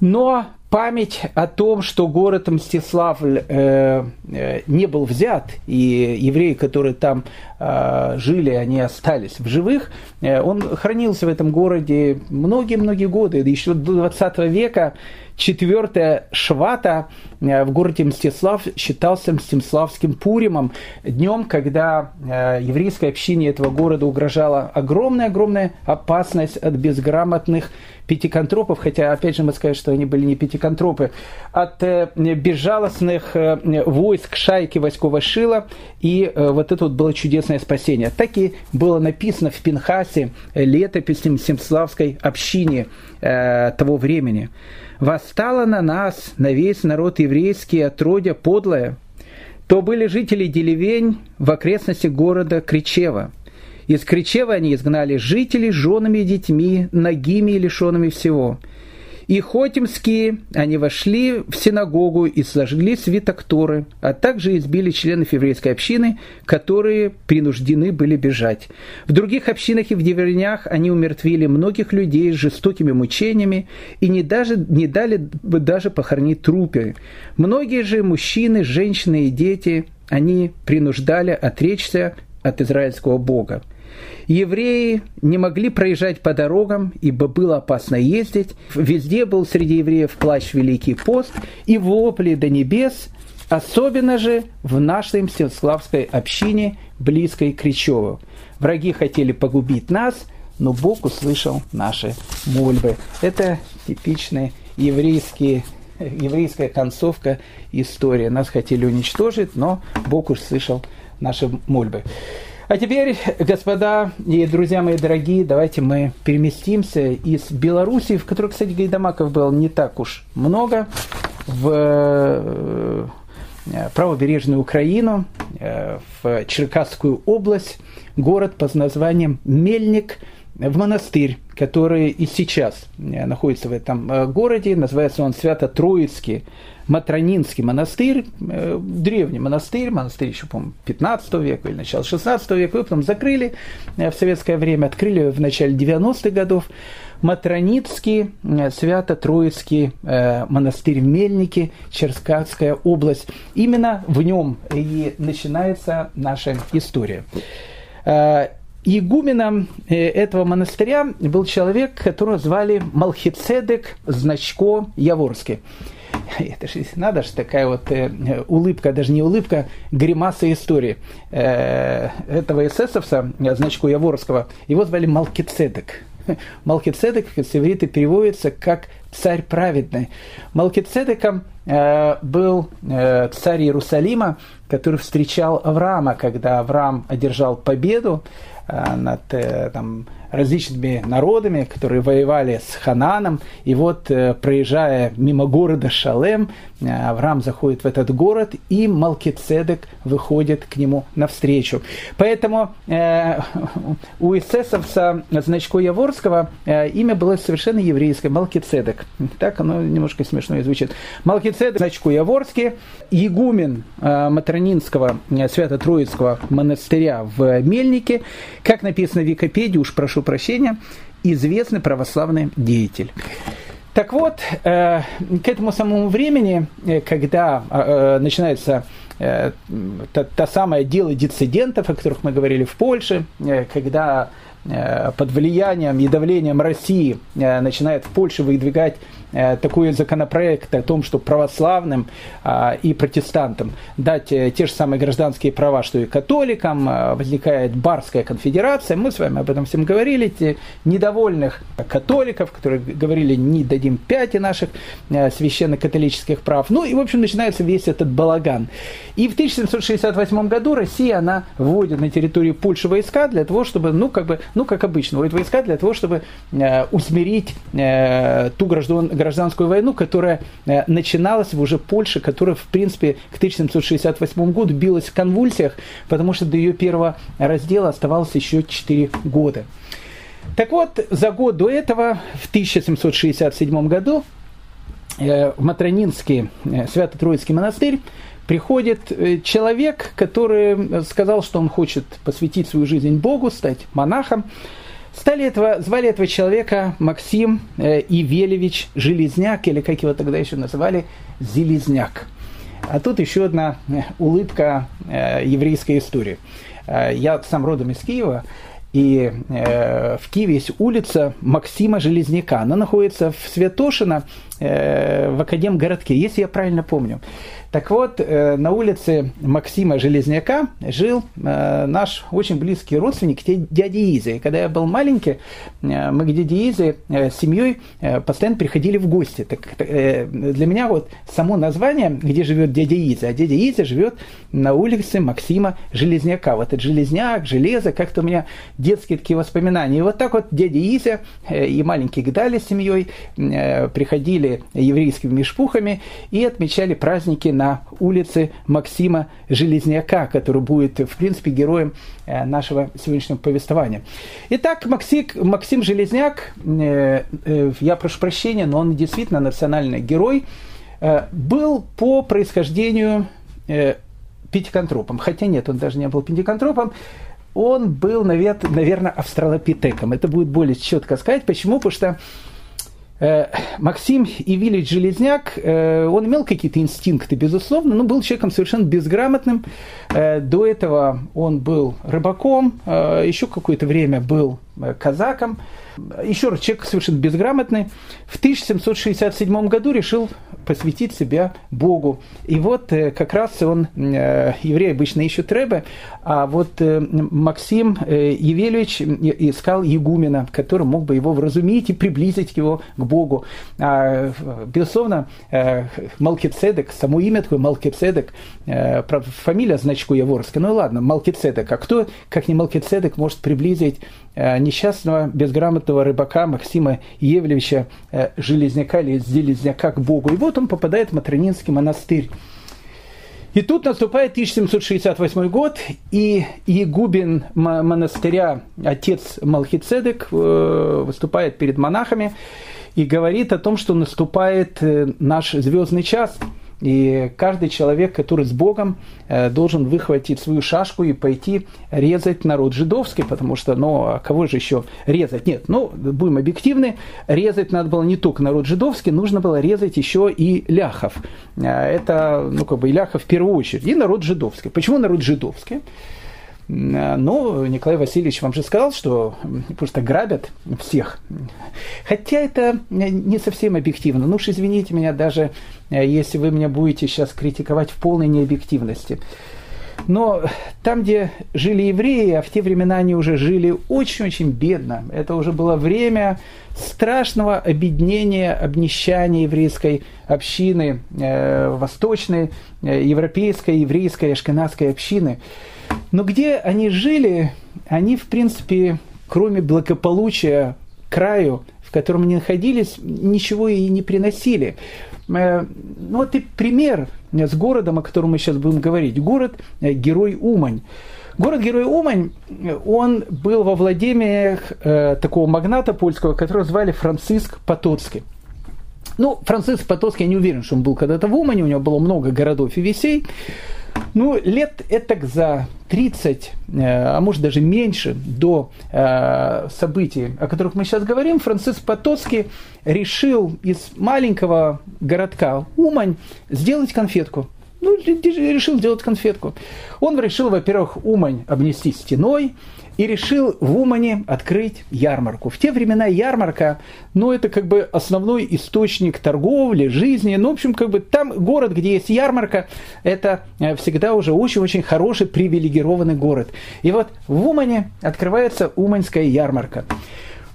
Но память о том, что город Мстиславль э, э, не был взят, и евреи, которые там э, жили, они остались в живых, э, он хранился в этом городе многие-многие годы, еще до 20 века. Четвертое Швата э, в городе Мстислав считался Мстиславским Пуримом, днем, когда э, еврейской общине этого города угрожала огромная-огромная опасность от безграмотных пятиконтропов, хотя, опять же, мы скажем, что они были не пятиконтропы, от э, безжалостных войск шайки Васькова Шила, и вот это вот было чудесное спасение. Так и было написано в Пинхасе летописи Мстиславской общине того времени восстала на нас, на весь народ еврейский, отродя подлое, то были жители деревень в окрестности города Кричева. Из Кричева они изгнали жителей женами и детьми, ногими и лишенными всего – и хотимские, они вошли в синагогу и сожгли свиток Торы, а также избили членов еврейской общины, которые принуждены были бежать. В других общинах и в деревнях они умертвили многих людей с жестокими мучениями и не, даже, не дали даже похоронить трупы. Многие же мужчины, женщины и дети, они принуждали отречься от израильского Бога. Евреи не могли проезжать по дорогам, ибо было опасно ездить. Везде был среди евреев плащ Великий пост и вопли до небес, особенно же в нашей Мстиславской общине, близкой к Кричеву. Враги хотели погубить нас, но Бог услышал наши мольбы. Это типичная еврейские еврейская концовка истории. Нас хотели уничтожить, но Бог услышал наши мольбы. А теперь, господа и друзья мои дорогие, давайте мы переместимся из Беларуси, в которой, кстати, гайдамаков было не так уж много, в э, правобережную Украину, э, в Черкасскую область, город под названием Мельник, в монастырь, который и сейчас э, находится в этом городе, называется он Свято-Троицкий Матронинский монастырь, э, древний монастырь, монастырь еще, по-моему, 15 века или начало 16 века, его потом закрыли э, в советское время, открыли в начале 90-х годов. Матроницкий, э, Свято-Троицкий монастырь в Мельнике, Черкасская область. Именно в нем и начинается наша история. Игуменом этого монастыря был человек, которого звали Малхицедек Значко Яворский. [laughs] это же надо же такая вот э, улыбка, даже не улыбка, гримаса истории э, этого эсэсовца, значку Яворского, его звали Малкицедек. [laughs] Малкицедек с иврита переводится как царь праведный. Малкицедеком э, был э, царь Иерусалима, который встречал Авраама, когда Авраам одержал победу э, над э, там, различными народами, которые воевали с Хананом. И вот, э, проезжая мимо города Шалем, Авраам заходит в этот город, и Малкицедек выходит к нему навстречу. Поэтому э, у эсэсовца Значко Яворского э, имя было совершенно еврейское, Малкицедек. Так оно немножко смешно звучит. Малкицедек Значко Яворский, игумен э, Матронинского э, Свято-Троицкого монастыря в Мельнике, как написано в Википедии, уж прошу прощения, известный православный деятель. Так вот, э, к этому самому времени, э, когда э, начинается та, та самое дело диссидентов, о которых мы говорили в Польше, когда под влиянием и давлением России начинает в Польше выдвигать такой законопроект о том, что православным а, и протестантам дать э, те же самые гражданские права, что и католикам, э, возникает Барская конфедерация. Мы с вами об этом всем говорили. Те недовольных католиков, которые говорили, не дадим пяти наших священно-католических прав. Ну и, в общем, начинается весь этот балаган. И в 1768 году Россия, она вводит на территорию Польши войска для того, чтобы, ну, как бы, ну, как обычно, вводит войска для того, чтобы усмирить ту граждан, гражданскую войну, которая э, начиналась в уже Польше, которая, в принципе, к 1768 году билась в конвульсиях, потому что до ее первого раздела оставалось еще 4 года. Так вот, за год до этого, в 1767 году, э, в Матронинский э, Свято-Троицкий монастырь приходит человек, который сказал, что он хочет посвятить свою жизнь Богу, стать монахом. Стали этого, звали этого человека Максим э, Ивелевич Железняк, или как его тогда еще называли, Зелезняк. А тут еще одна э, улыбка э, еврейской истории. Э, я сам родом из Киева, и в Киеве есть улица Максима Железняка. Она находится в Святошино, в Академгородке, если я правильно помню. Так вот, э, на улице Максима Железняка жил э, наш очень близкий родственник дядя Изя. И когда я был маленький, э, мы к дяде Изе с семьей постоянно приходили в гости. Так, для меня вот само название, где живет дядя Изя, а дядя Изя живет на улице Максима Железняка. Вот этот железняк, железо, как-то у меня детские такие воспоминания. И вот так вот дядя Изя и маленький Гдали с семьей приходили еврейскими мешпухами и отмечали праздники на улице Максима Железняка, который будет, в принципе, героем э, нашего сегодняшнего повествования. Итак, Максим, Максим Железняк, э, э, я прошу прощения, но он действительно национальный герой, был по происхождению пятиконтропом. Хотя нет, он даже не был пятиконтропом. Он был, наверное, австралопитеком. Это будет более четко сказать. Почему? Потому что Максим Ивилич Железняк, э, он имел какие-то инстинкты, безусловно, но был человеком совершенно безграмотным. Э, до этого он был рыбаком, еще какое-то время был казаком. Еще раз, человек совершенно безграмотный. В 1767 году решил посвятить себя Богу. И вот э, как раз он, э, евреи обычно ищут Рэбе, а вот э, Максим Евельевич искал игумена, который мог бы его вразумить и приблизить его к Богу. А, безусловно, Малкицедек, само имя такое Малкицедек, фамилия значку Яворская, ну ладно, Малкицедек, а кто, как не Малкицедек, может приблизить несчастного, безграмотного рыбака Максима Евлевича Железняка или Железняка к Богу. И вот он попадает в Матронинский монастырь. И тут наступает 1768 год, и Егубин монастыря, отец Малхицедек, э, выступает перед монахами и говорит о том, что наступает э, наш звездный час – и каждый человек, который с Богом, э, должен выхватить свою шашку и пойти резать народ жидовский, потому что, ну, кого же еще резать? Нет, ну, будем объективны, резать надо было не только народ жидовский, нужно было резать еще и ляхов. Э, это, ну, как бы, и ляхов в первую очередь, и народ жидовский. Почему народ жидовский? Э, но Николай Васильевич вам же сказал, что просто грабят всех. Хотя это не совсем объективно. Ну уж извините меня, даже э, если вы меня будете сейчас критиковать в полной необъективности. Но там, где жили евреи, а в те времена они уже жили очень-очень бедно, это уже было время страшного обеднения, обнищания еврейской общины, э, восточной, э, европейской, еврейской, ашкенадской общины – но где они жили, они, в принципе, кроме благополучия краю, в котором они находились, ничего и не приносили. Э, ну вот и пример с городом, о котором мы сейчас будем говорить. Город э, Герой Умань. Город-герой Умань, он был во владениях э, такого магната польского, которого звали Франциск Потоцкий. Ну, Франциск Потоцкий, я не уверен, что он был когда-то в Умане, у него было много городов и весей. Ну, лет это за 30, э, а может даже меньше, до э, событий, о которых мы сейчас говорим, Франциск Потоцкий решил из маленького городка Умань сделать конфетку. Ну, решил сделать конфетку. Он решил, во-первых, Умань обнести стеной, и решил в Умане открыть ярмарку. В те времена ярмарка, ну, это как бы основной источник торговли, жизни. Ну, в общем, как бы там город, где есть ярмарка, это э, всегда уже очень-очень хороший, привилегированный город. И вот в Умане открывается Уманская ярмарка.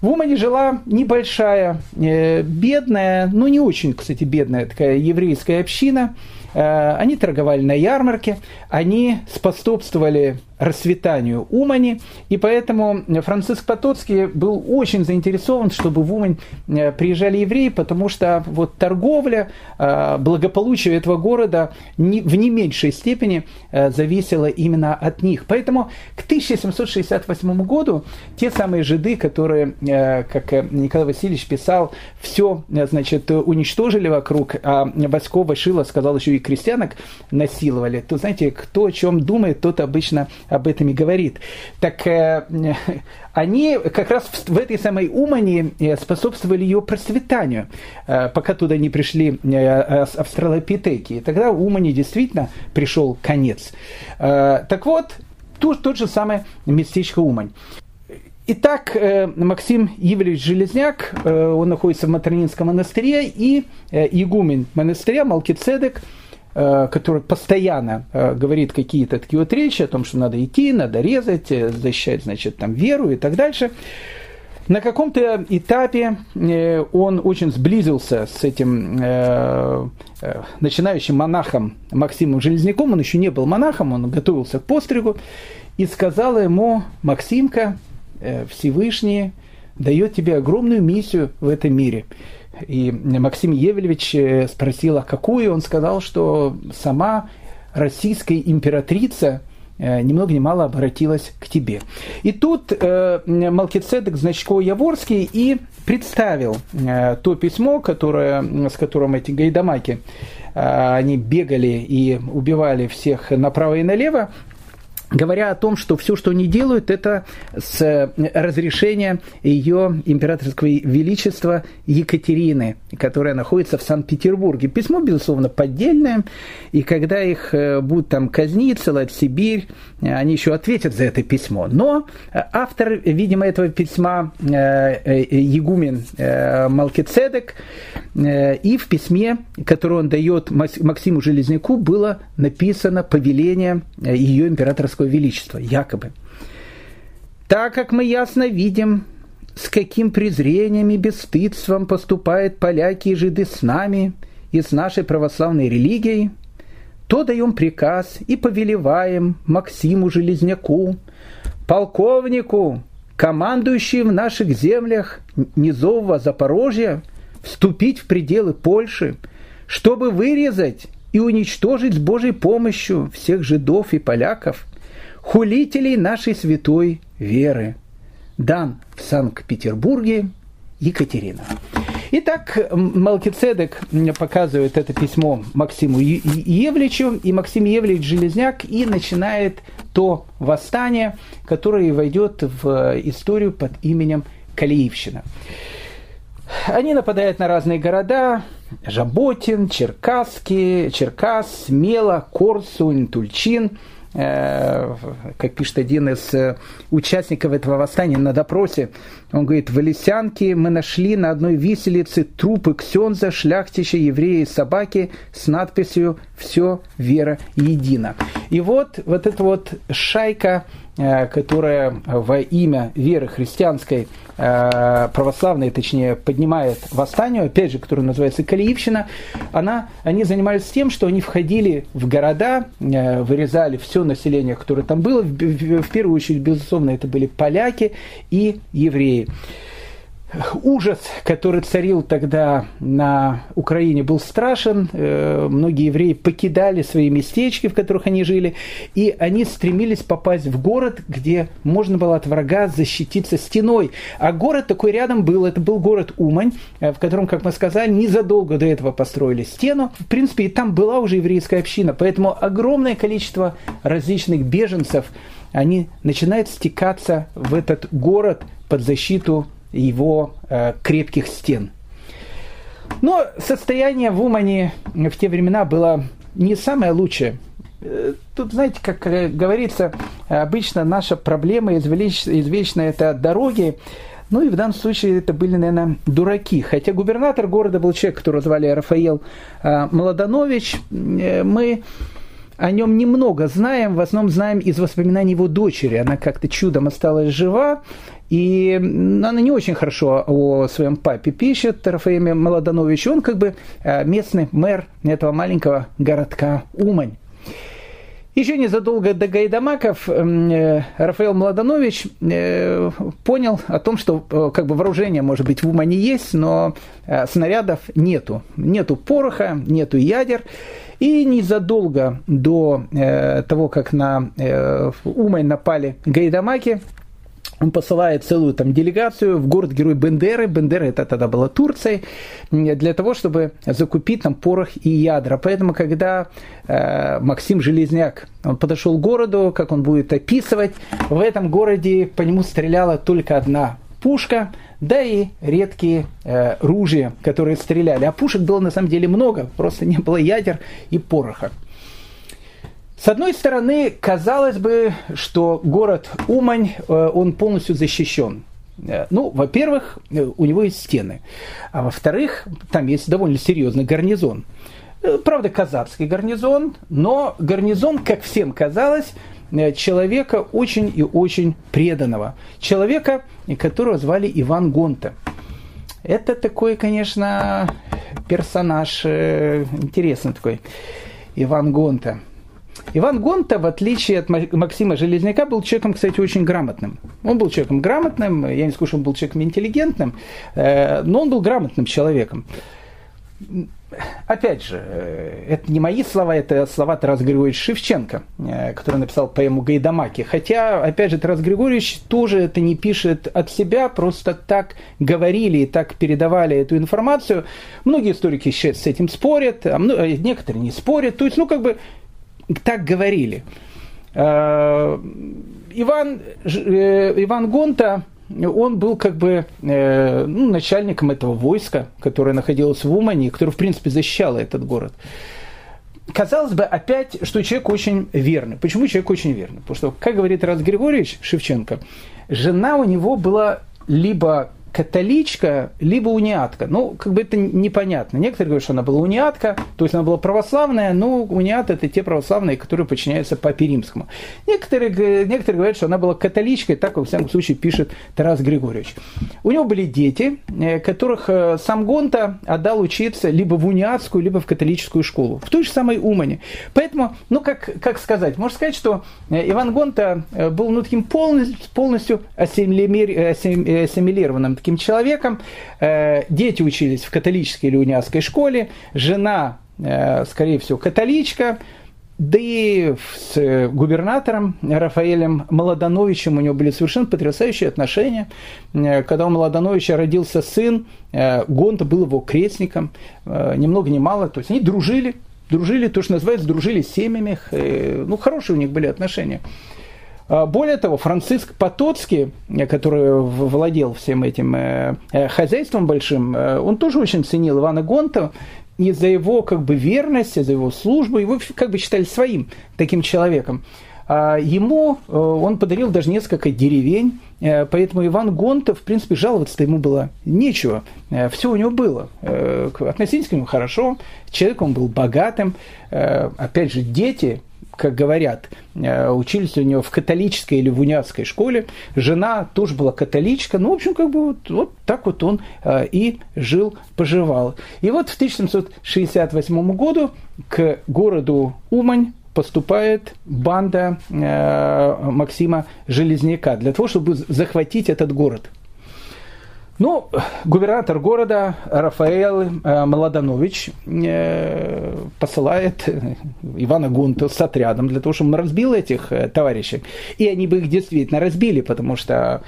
В Умане жила небольшая, э, бедная, ну не очень, кстати, бедная такая еврейская община – они торговали на ярмарке, они способствовали расцветанию Умани, и поэтому Франциск Потоцкий был очень заинтересован, чтобы в Умань э, приезжали евреи, потому что вот торговля, э, благополучие этого города в не меньшей степени зависело именно от них. Поэтому к 1768 году те самые жиды, которые, как Николай Васильевич писал, все, значит, уничтожили вокруг, а Васько Вашила сказал еще и крестьянок насиловали, то, знаете, кто о чем думает, тот обычно об этом и говорит. Так э, [laughs] они как раз в, в этой самой Умане э, способствовали ее процветанию, э, пока туда не пришли э, австралопитеки. И тогда Умане действительно пришел конец. Э, так вот, тот, тот же самый местечко Умань. Итак, э, Максим Ивлевич Железняк, э, он находится в Материнском монастыре, и игумен монастыря Малкицедек – который постоянно э, говорит какие-то такие вот речи о том, что надо идти, надо резать, э, защищать, значит, там веру и так дальше. На каком-то этапе он очень сблизился с этим начинающим монахом Максимом Железняком, он еще не был монахом, он готовился к постригу, и сказала ему, Максимка, Всевышний дает тебе огромную миссию в этом мире – и Максим Евлевич э, спросил, а какую? Он сказал, что сама российская императрица э, ни много ни мало обратилась к тебе. И тут э, Малкицедек Значко-Яворский и представил э, то письмо, которое, с которым эти гайдамаки э, они бегали и убивали всех направо и налево, говоря о том, что все, что они делают, это с э, разрешения ее императорского величества Екатерины, которая находится в Санкт-Петербурге. Письмо, безусловно, поддельное, и когда их э, будут там казнить, ссылать в Сибирь, э, они еще ответят за это письмо. Но автор, видимо, этого письма Егумен Малкицедек, и в письме, которое он дает Максиму Железняку, было написано повеление ее императорского Императорского Величества, якобы. Так как мы ясно видим, с каким презрением и бесстыдством поступают поляки и жиды с нами и с нашей православной религией, то даем приказ и повелеваем Максиму Железняку, полковнику, командующий в наших землях низового Запорожья, вступить в пределы Польши, чтобы вырезать и уничтожить с Божьей помощью всех жидов и поляков – хулителей нашей святой веры. Дан в Санкт-Петербурге Екатерина. Итак, Малкицедек показывает это письмо Максиму Евличу, и Максим Евлич Железняк и начинает то восстание, которое войдет в историю под именем Калиевщина. Они нападают на разные города, Жаботин, Черкасский, Черкас, Смела, Корсунь, Тульчин – Э, как пишет один из э, участников этого восстания на допросе, он говорит, в Лисянке мы нашли на одной виселице трупы ксенза, шляхтища, еврея и собаки с надписью «Все вера едина». И вот, вот эта вот шайка которая во имя веры христианской, православной, точнее, поднимает восстание, опять же, которое называется Калиевщина, она, они занимались тем, что они входили в города, вырезали все население, которое там было. В первую очередь, безусловно, это были поляки и евреи ужас, который царил тогда на Украине, был страшен. Э, многие евреи покидали свои местечки, в которых они жили, и они стремились попасть в город, где можно было от врага защититься стеной. А город такой рядом был, это был город Умань, э, в котором, как мы сказали, незадолго до этого построили стену. В принципе, и там была уже еврейская община, поэтому огромное количество различных беженцев, они начинают стекаться в этот город под защиту его э, крепких стен. Но состояние в Умане в те времена было не самое лучшее. Э, тут, знаете, как э, говорится, обычно наша проблема извечная – это дороги. Ну и в данном случае это были, наверное, дураки. Хотя губернатор города был человек, которого звали Рафаил э, Молоданович. Мы о нем немного знаем, в основном знаем из воспоминаний его дочери. Она как-то чудом осталась жива, и она не очень хорошо о своем папе пишет, Рафаэме Молоданович. Он как бы э, местный мэр этого маленького городка Умань. Еще незадолго до Гайдамаков э, Рафаэл Младанович э, понял о том, что как бы вооружение, может быть, в Умане есть, но снарядов нету. Нету пороха, нету ядер. И незадолго до того, как на Умань напали Гайдамаки, он посылает целую там делегацию в город-герой Бендеры. Бендера это тогда была Турция, для того, чтобы закупить там порох и ядра. Поэтому, когда э, Максим Железняк он подошел к городу, как он будет описывать, в этом городе по нему стреляла только одна пушка, да и редкие э, ружья, которые стреляли. А пушек было на самом деле много, просто не было ядер и пороха. С одной стороны, казалось бы, что город Умань, э, он полностью защищен. Э, ну, во-первых, э, у него есть стены. А во-вторых, там есть довольно серьезный гарнизон. Правда, казацкий гарнизон, но гарнизон, как всем казалось, человека очень и очень преданного. Человека, которого звали Иван Гонта. Это такой, конечно, персонаж интересный такой. Иван Гонта – Иван Гонта, в отличие от Максима Железняка, был человеком, кстати, очень грамотным. Он был человеком грамотным, я не скажу, что он был человеком интеллигентным, э, но он был грамотным человеком. Опять же, э, это не мои слова, это слова Тараса Григорьевича Шевченко, э, который написал поэму «Гайдамаки». Хотя, опять же, Тарас Григорьевич тоже это не пишет от себя, просто так говорили и так передавали эту информацию. Многие историки сейчас с этим спорят, а некоторые не спорят. То есть, ну, как бы так говорили. Э, Иван, э, Иван Гонта, он был как бы э, ну, начальником этого войска, которое находилось в Умане, которое, в принципе, защищало этот город. Казалось бы, опять, что человек очень верный. Почему человек очень верный? Потому что, как говорит Раз Григорьевич Шевченко, жена у него была либо католичка, либо униатка. Ну, как бы это непонятно. Некоторые говорят, что она была униатка, то есть она была православная, но униат это те православные, которые подчиняются Папе Римскому. Некоторые, некоторые говорят, что она была католичкой, так, во всяком случае, пишет Тарас Григорьевич. У него были дети, э, которых э, сам Гонта отдал учиться либо в униатскую, либо в католическую школу, в той же самой Умане. Поэтому, ну, как, как сказать, можно сказать, что э, Иван Гонта был ну, таким полностью, полностью ассимилированным таким человеком. Э, дети учились в католической или униатской школе, жена, э, скорее всего, католичка, да и с губернатором Рафаэлем Молодановичем у него были совершенно потрясающие отношения. Э, когда у Молодановича родился сын, Гонта был его крестником, ни много ни мало. То есть они дружили, дружили, то, что называется, дружили с семьями. Ну, хорошие у них были отношения. А, более того, Франциск Потоцкий, который владел всем этим э, э, хозяйством большим, э, он тоже очень ценил Ивана Гонта, и за его как бы верность, за его службу, его как бы считали своим таким человеком. А ему он подарил даже несколько деревень, поэтому Иван Гонта, в принципе, жаловаться-то ему было нечего. Все у него было. Относительно к нему хорошо, человек он был богатым. Опять же, дети как говорят, учились у него в католической или в униатской школе. Жена тоже была католичка. Ну, в общем, как бы вот, вот так вот он и жил, поживал. И вот в 1768 году к городу Умань поступает банда Максима Железняка для того, чтобы захватить этот город – ну, губернатор города Рафаэл э, Младанович э, посылает Ивана Гунта с отрядом для того, чтобы он разбил этих э, товарищей. И они бы их действительно разбили, потому что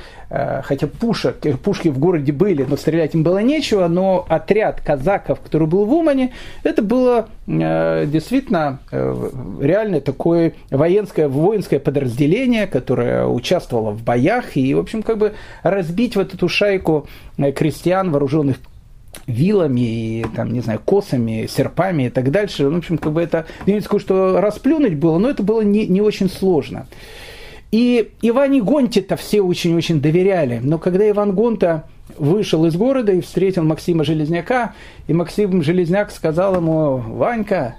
хотя пушек, пушки в городе были, но стрелять им было нечего, но отряд казаков, который был в Умане, это было э, действительно э, реально такое воинское, воинское подразделение, которое участвовало в боях, и, в общем, как бы разбить вот эту шайку крестьян, вооруженных вилами и, там, не знаю, косами, серпами и так дальше. В общем, как бы это, я не скажу, что расплюнуть было, но это было не, не очень сложно. И Иване Гонте-то все очень-очень доверяли. Но когда Иван Гонта вышел из города и встретил Максима Железняка, и Максим Железняк сказал ему, Ванька,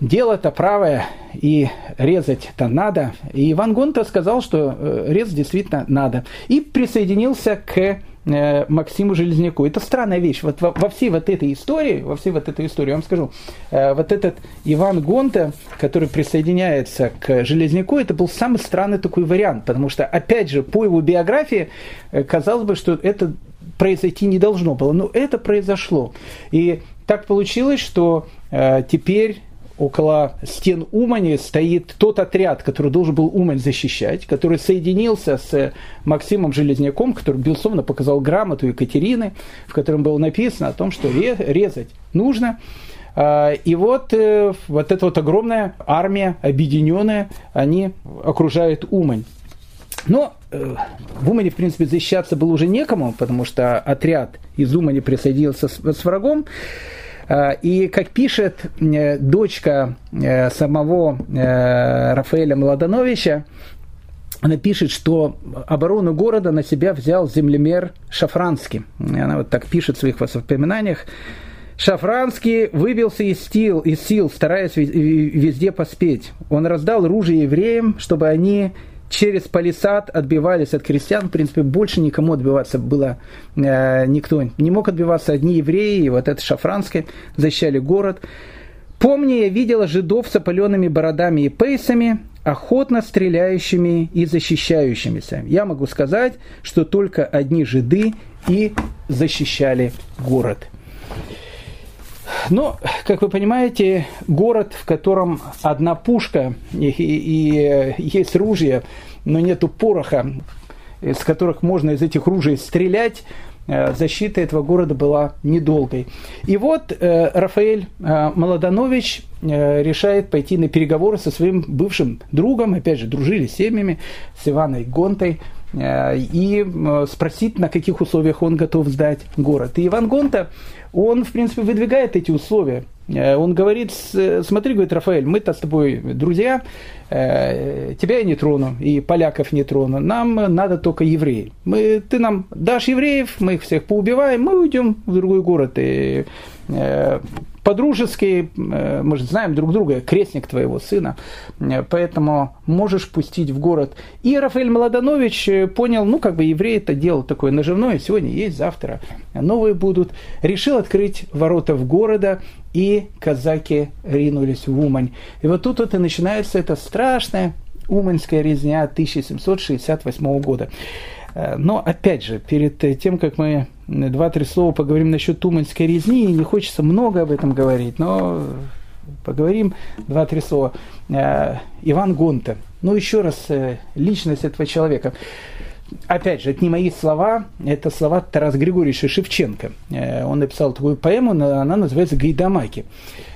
дело-то правое, и резать-то надо. И Иван Гонта сказал, что э, резать действительно надо. И присоединился к Э, Максиму Железняку. Это странная вещь. Вот во, во всей вот этой истории, во всей вот этой истории, я вам скажу, э, вот этот Иван Гонта, который присоединяется к Железняку, это был самый странный такой вариант, потому что, опять же, по его биографии, э, казалось бы, что это произойти не должно было, но это произошло. И так получилось, что теперь около стен Умани стоит тот отряд, который должен был Умань защищать, который соединился с Максимом Железняком, который, безусловно, показал грамоту Екатерины, в котором было написано о том, что резать нужно. А, и вот, э, вот эта вот огромная армия, объединенная, они окружают Умань. Но э, в Умане, в принципе, защищаться было уже некому, потому что отряд из Умани присоединился с, с врагом. Э, и как пишет э, дочка э, самого Рафаэля Младановича, она пишет, что оборону города на себя взял землемер Шафранский. Она вот так пишет в своих воспоминаниях. Шафранский выбился из сил, из сил, стараясь везде поспеть. Он раздал ружье евреям, чтобы они через палисад отбивались от крестьян. В принципе, больше никому отбиваться было э, никто. Не мог отбиваться одни евреи, и вот это шафранское защищали город. Помни, я видела жидов с опаленными бородами и пейсами, охотно стреляющими и защищающимися. Я могу сказать, что только одни жиды и защищали город. Но, как вы понимаете, город, в котором одна пушка и, и, и есть ружье, но нету пороха, из которых можно из этих ружей стрелять, э, защита этого города была недолгой. И вот э, Рафаэль э, Молоданович решает пойти на переговоры со своим бывшим другом, опять же, дружили с семьями, с Иваной Гонтой, и спросить, на каких условиях он готов сдать город. И Иван Гонта он, в принципе, выдвигает эти условия. Э, он говорит, смотри, говорит, Рафаэль, мы-то с тобой друзья, э, тебя я не трону, и поляков не трону, нам надо только евреев. Мы, ты нам дашь евреев, мы их всех поубиваем, мы уйдем в другой город. И э, по-дружески, э, мы же знаем друг друга, крестник твоего сына, э, поэтому можешь пустить в город. И Рафаэль Молоданович э, понял, ну, как бы евреи это дело такое наживное, сегодня есть, завтра новые будут. Решил открыть ворота в города, и казаки ринулись в Умань. И вот тут вот и начинается эта страшная Уманская резня 1768 года. Но, опять же, перед тем, как мы два-три слова поговорим насчет Туманской резни. Не хочется много об этом говорить, но поговорим два-три слова. Э, Иван Гонта. Ну, еще раз, э, личность этого человека. Опять же, это не мои слова, это слова Тараса Григорьевича Шевченко. Э, он написал такую поэму, она называется «Гайдамаки».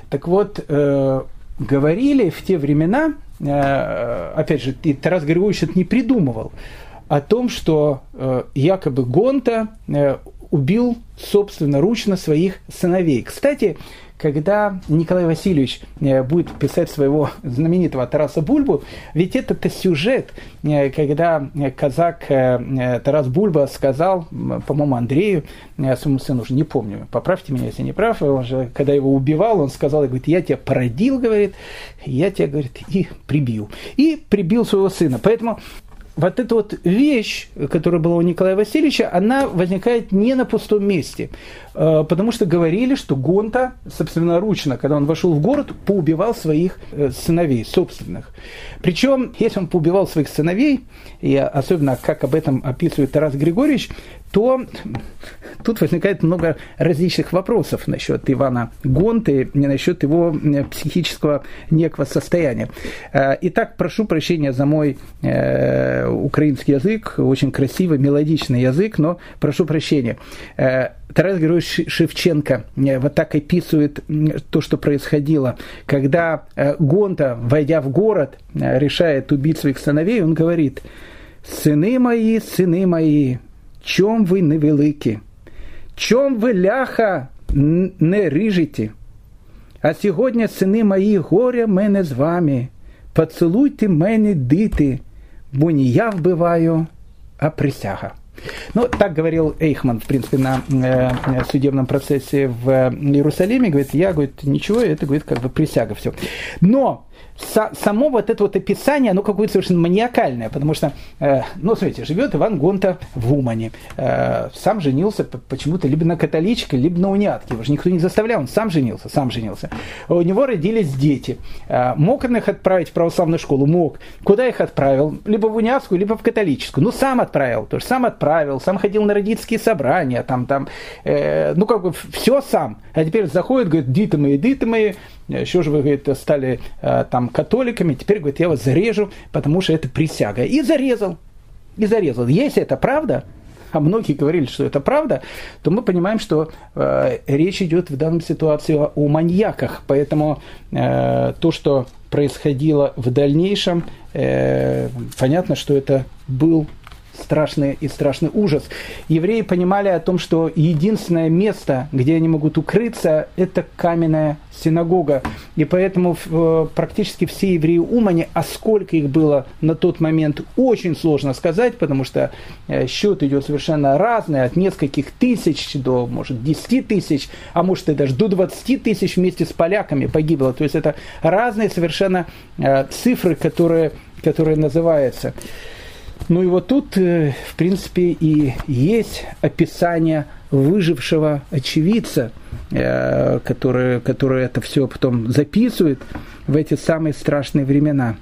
Так вот, говорили в те времена, опять же, и Тарас Григорьевич это не придумывал, о том, что якобы Гонта убил собственноручно своих сыновей. Кстати, когда Николай Васильевич э, будет писать своего знаменитого Тараса Бульбу, ведь это-то сюжет, э, когда казак э, Тарас Бульба сказал, по-моему, Андрею, своему сыну, уже не помню, поправьте меня, если не прав, он же, когда его убивал, он сказал, говорит, я тебя породил, говорит, я тебя, говорит, и прибил. И прибил своего сына. Поэтому вот эта вот вещь, которая была у Николая Васильевича, она возникает не на пустом месте. Э, потому что говорили, что Гонта собственноручно, когда он вошел в город, поубивал своих э, сыновей, собственных. Причем, если он поубивал своих сыновей, и особенно как об этом описывает Тарас Григорьевич, то тут возникает много различных вопросов насчет Ивана Гонты, насчет его э, психического некого состояния. Итак, прошу прощения за мой э, украинский язык, очень красивый, мелодичный язык, но прошу прощения. Тарас Григорьевич Шевченко э, вот так описывает то, что происходило. Когда э, Гонта, войдя в город, э, решает убить своих сыновей, он говорит, «Сыны мои, сыны мои, чем вы невелики? Чем вы ляха не рижите? А сьогодні, сини мої, горя мене з вами, поцілуйте мене, діти, бо не я вбиваю, а присяга». Ну, так говорил Эйхман, в принципе, на э, судебном процессе в Иерусалиме. Говорит, я, говорит, ничего, это, говорит, как бы присяга все. Но само вот это вот описание, оно какое-то совершенно маниакальное, потому что, э, ну, смотрите, живет Иван Гонта в Умане, э, сам женился почему-то либо на католичке, либо на унятке, его же никто не заставлял, он сам женился, сам женился. У него родились дети. Э, мог он их отправить в православную школу? Мог. Куда их отправил? Либо в унятскую, либо в католическую. Ну, сам отправил, то есть сам отправил, сам ходил на родительские собрания, там, там, э, ну, как бы все сам. А теперь заходит, говорит, диты мои, диты мои, еще же вы, говорит, стали э, там католиками, теперь, говорит, я вас зарежу, потому что это присяга. И зарезал. И зарезал. Если это правда, а многие говорили, что это правда, то мы понимаем, что э, речь идет в данной ситуации о, о маньяках. Поэтому э, то, что происходило в дальнейшем, э, понятно, что это был страшный и страшный ужас. Евреи понимали о том, что единственное место, где они могут укрыться, это каменная синагога. И поэтому э, практически все евреи Умани, а сколько их было на тот момент, очень сложно сказать, потому что э, счет идет совершенно разный, от нескольких тысяч до, может, 10 тысяч, а может и даже до 20 тысяч вместе с поляками погибло. То есть это разные совершенно э, цифры, которые, которые называются. Ну и вот тут, э, в принципе, и есть описание выжившего очевидца, э, который, который это все потом записывает в эти самые страшные времена.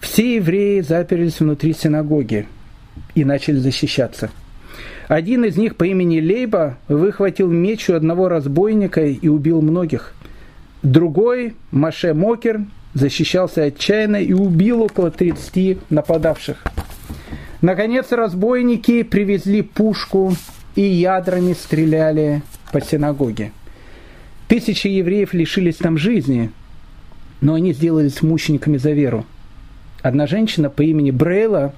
Все евреи заперлись внутри синагоги и начали защищаться. Один из них по имени Лейба выхватил меч у одного разбойника и убил многих. Другой, Маше Мокер, защищался отчаянно и убил около 30 нападавших. Наконец разбойники привезли пушку и ядрами стреляли по синагоге. Тысячи евреев лишились там жизни, но они сделались мучениками за веру. Одна женщина по имени Брейла,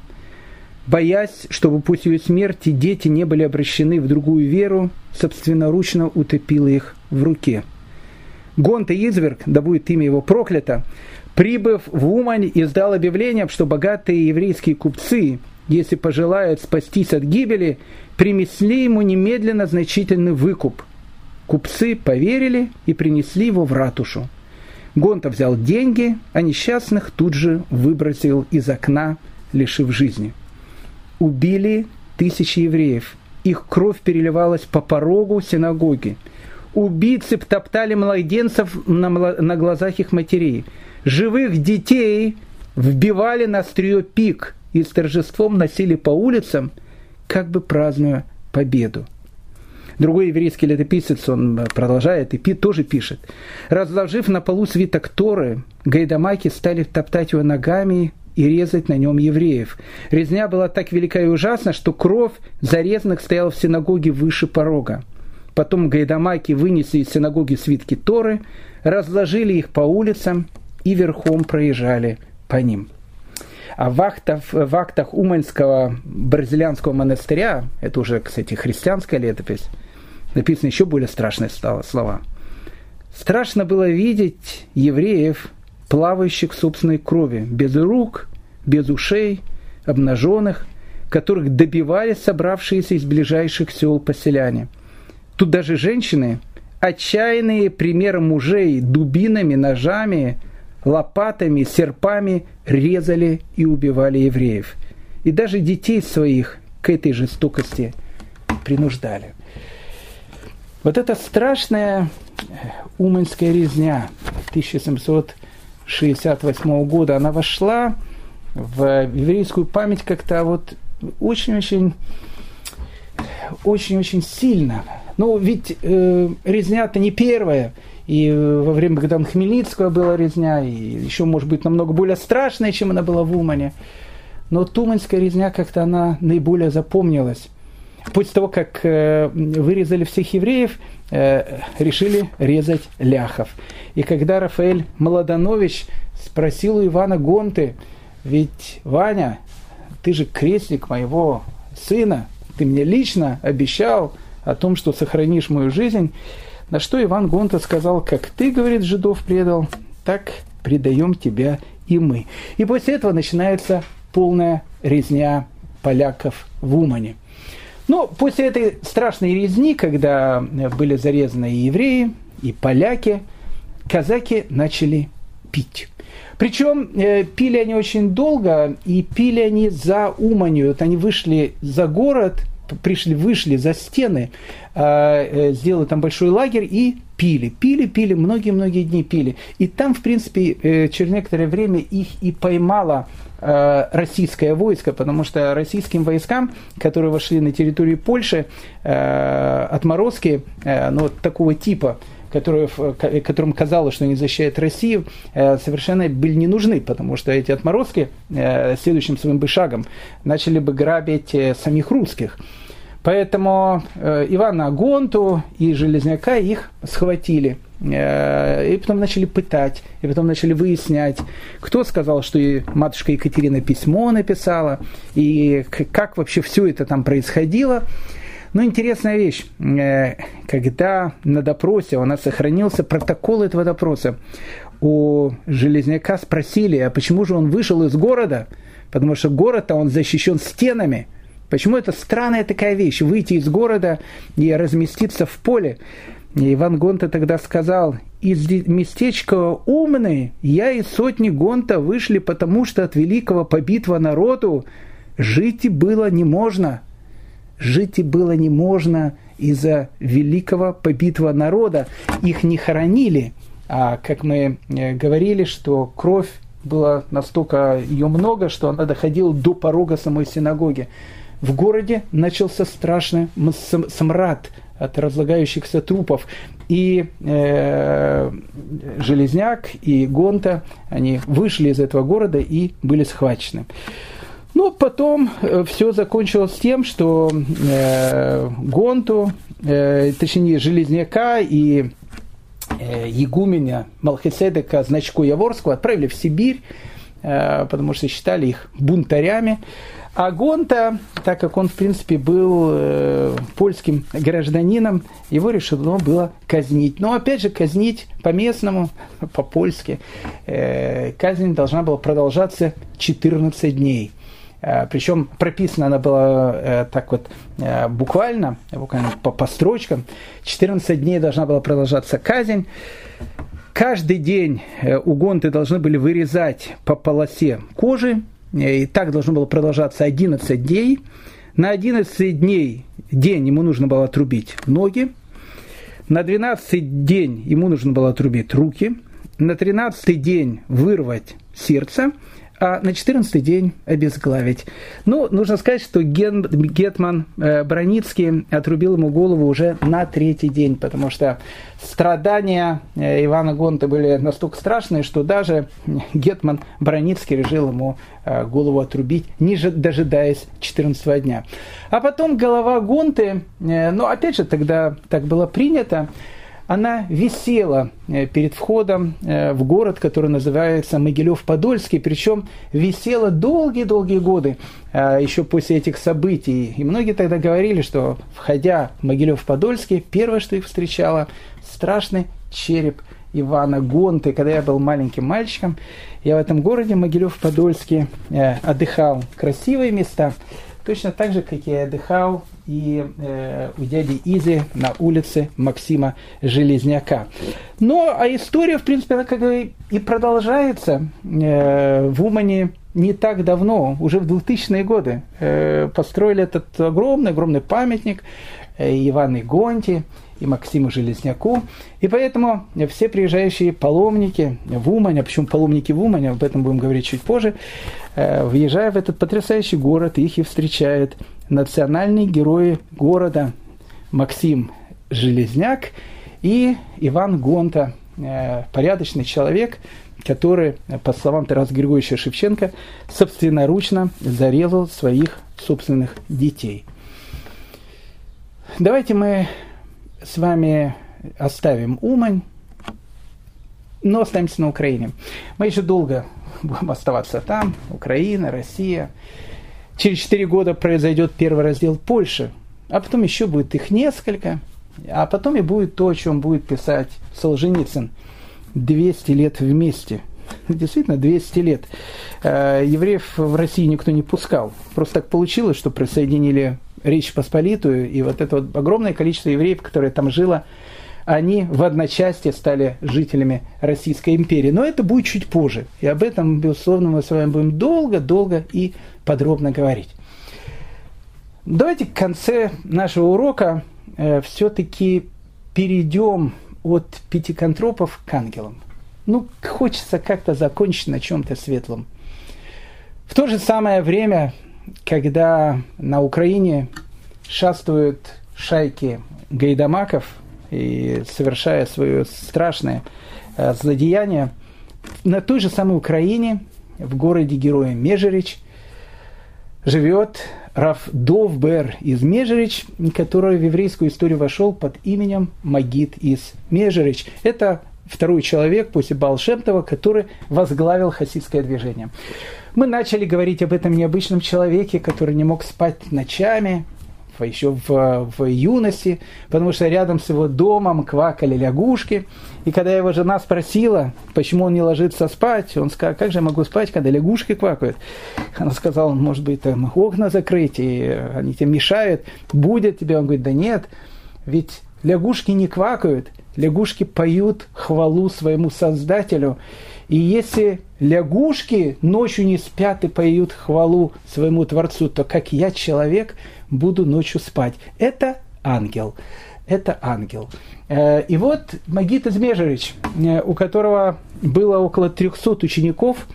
боясь, чтобы пусть ее смерти дети не были обращены в другую веру, собственноручно утопила их в руке. Гонта Изверг, да будет имя его проклято, прибыв в Умань, издал объявление, что богатые еврейские купцы, если пожелают спастись от гибели, принесли ему немедленно значительный выкуп. Купцы поверили и принесли его в ратушу. Гонта взял деньги, а несчастных тут же выбросил из окна, лишив жизни. Убили тысячи евреев. Их кровь переливалась по порогу синагоги. Убийцы топтали младенцев на, на глазах их матерей – живых детей вбивали на острие пик и с торжеством носили по улицам, как бы празднуя победу. Другой еврейский летописец, он продолжает, и Пи тоже пишет. Разложив на полу свиток Торы, гайдамаки стали топтать его ногами и резать на нем евреев. Резня была так велика и ужасна, что кровь зарезанных стояла в синагоге выше порога. Потом гайдамаки вынесли из синагоги свитки Торы, разложили их по улицам и верхом проезжали по ним. А в актах, в актах Уманского бразильянского монастыря, это уже, кстати, христианская летопись, написаны еще более страшные слова. Страшно было видеть евреев, плавающих в собственной крови, без рук, без ушей, обнаженных, которых добивались собравшиеся из ближайших сел поселяне. Тут даже женщины, отчаянные примеры мужей, дубинами, ножами, лопатами, серпами резали и убивали евреев. И даже детей своих к этой жестокости принуждали. Вот эта страшная Уманская резня 1768 года, она вошла в еврейскую память как-то вот очень-очень очень-очень сильно. Ну, ведь э, резня-то не первая. И во время Богдана Хмельницкого была резня, и еще, может быть, намного более страшная, чем она была в Умане. Но Туманская резня как-то она наиболее запомнилась. После того, как э, вырезали всех евреев, э, решили резать ляхов. И когда Рафаэль Молоданович спросил у Ивана Гонты, ведь, Ваня, ты же крестник моего сына, ты мне лично обещал о том, что сохранишь мою жизнь. На что Иван Гонта сказал, как ты, говорит, жидов предал, так предаем тебя и мы. И после этого начинается полная резня поляков в Умане. Но после этой страшной резни, когда были зарезаны и евреи, и поляки, казаки начали пить. Причем э, пили они очень долго, и пили они за Уманью. Вот они вышли за город, пришли, вышли за стены, э, э, сделали там большой лагерь и пили, пили, пили, многие-многие дни пили. И там, в принципе, э, через некоторое время их и поймало э, российское войско, потому что российским войскам, которые вошли на территорию Польши, отморозки, ну, такого типа, которые, которым казалось, что они защищают Россию, э, совершенно были не нужны, потому что эти отморозки э, следующим своим бы шагом начали бы грабить э, самих русских. Поэтому Ивана Гонту и Железняка их схватили. И потом начали пытать, и потом начали выяснять, кто сказал, что и матушка Екатерина письмо написала, и как вообще все это там происходило. Но интересная вещь, э, когда на допросе у нас сохранился протокол этого допроса, у Железняка спросили, а почему же он вышел из города? Потому что город-то он защищен стенами. Почему это странная такая вещь, выйти из города и разместиться в поле? И Иван Гонта тогда сказал, из местечка умный я и сотни Гонта вышли, потому что от великого побитого народу жить было не можно жить и было не можно из-за великого побитого народа. Их не хоронили, а как мы э, говорили, что кровь была настолько ее много, что она доходила до порога самой синагоги. В городе начался страшный смрад от разлагающихся трупов. И э, Железняк и Гонта, они вышли из этого города и были схвачены. Ну, потом э, все закончилось тем, что э, Гонту, э, точнее Железняка и э, Егуменя Малхиседека Значку Яворского отправили в Сибирь, э, потому что считали их бунтарями. А Гонта, так как он, в принципе, был э, польским гражданином, его решено было казнить. Но, опять же, казнить по-местному, по-польски. Э, казнь должна была продолжаться 14 дней. Э, Причем прописана она была э, так вот э, буквально, буквально по, по строчкам. 14 дней должна была продолжаться казнь. Каждый день у гонты должны были вырезать по полосе кожи. И так должно было продолжаться 11 дней. На 11 дней день ему нужно было отрубить ноги. На 12 день ему нужно было отрубить руки. На 13 день вырвать сердце а на 14 день обезглавить. Ну, нужно сказать, что Ген, Гетман э, Броницкий отрубил ему голову уже на третий день, потому что страдания э, Ивана Гонта были настолько страшные, что даже Гетман Броницкий решил ему э, голову отрубить, не дожидаясь 14 дня. А потом голова Гонты, э, ну, опять же, тогда так было принято, она висела э, перед входом э, в город, который называется Могилев-Подольский, причем висела долгие-долгие годы, э, еще после этих событий. И многие тогда говорили, что, входя в Могилев-Подольский, первое, что их встречало, страшный череп Ивана Гонты. Когда я был маленьким мальчиком, я в этом городе Могилев-Подольске отдыхал. Красивые места, точно так же, как я отдыхал и э, у дяди Изи на улице Максима Железняка. Но а история, в принципе, она как бы и продолжается. Э, в Умане не так давно, уже в 2000-е годы, э, построили этот огромный-огромный памятник э, Ивану Гонти и Максиму Железняку. И поэтому все приезжающие паломники в Умань, а почему паломники в Умань, об этом будем говорить чуть позже, э, въезжая в этот потрясающий город, их и встречает национальные герои города Максим Железняк и Иван Гонта, э, порядочный человек, который, по словам Тараса Григорьевича Шевченко, собственноручно зарезал своих собственных детей. Давайте мы с вами оставим Умань, но останемся на Украине. Мы еще долго будем оставаться там, Украина, Россия. Через 4 года произойдет первый раздел Польши, а потом еще будет их несколько, а потом и будет то, о чем будет писать Солженицын. 200 лет вместе. Действительно, 200 лет. Э, евреев в России никто не пускал. Просто так получилось, что присоединили Речь Посполитую, и вот это вот огромное количество евреев, которое там жило, они в одночасье стали жителями Российской империи. Но это будет чуть позже. И об этом, безусловно, мы с вами будем долго-долго и подробно говорить. Давайте к конце нашего урока э, все-таки перейдем от пятиконтропов к ангелам. Ну, хочется как-то закончить на чем-то светлом. В то же самое время, когда на Украине шастают шайки гайдамаков и совершая свое страшное э, злодеяние, на той же самой Украине, в городе героя Межерич, живет Раф Довбер из Межерич, который в еврейскую историю вошел под именем Магид из Межерич. Это второй человек после Балшемтова, который возглавил хасидское движение. Мы начали говорить об этом необычном человеке, который не мог спать ночами, еще в, в юности, потому что рядом с его домом квакали лягушки. И когда его жена спросила, почему он не ложится спать, он сказал, как же я могу спать, когда лягушки квакают? Она сказала, может быть, там окна закрыть, и они тебе мешают, будет тебе. Он говорит, да нет, ведь лягушки не квакают, лягушки поют хвалу своему Создателю. И если лягушки ночью не спят и поют хвалу своему Творцу, то как я, человек, буду ночью спать. Это ангел. Это ангел. Э, и вот Магит Измежевич, э, у которого было около 300 учеников,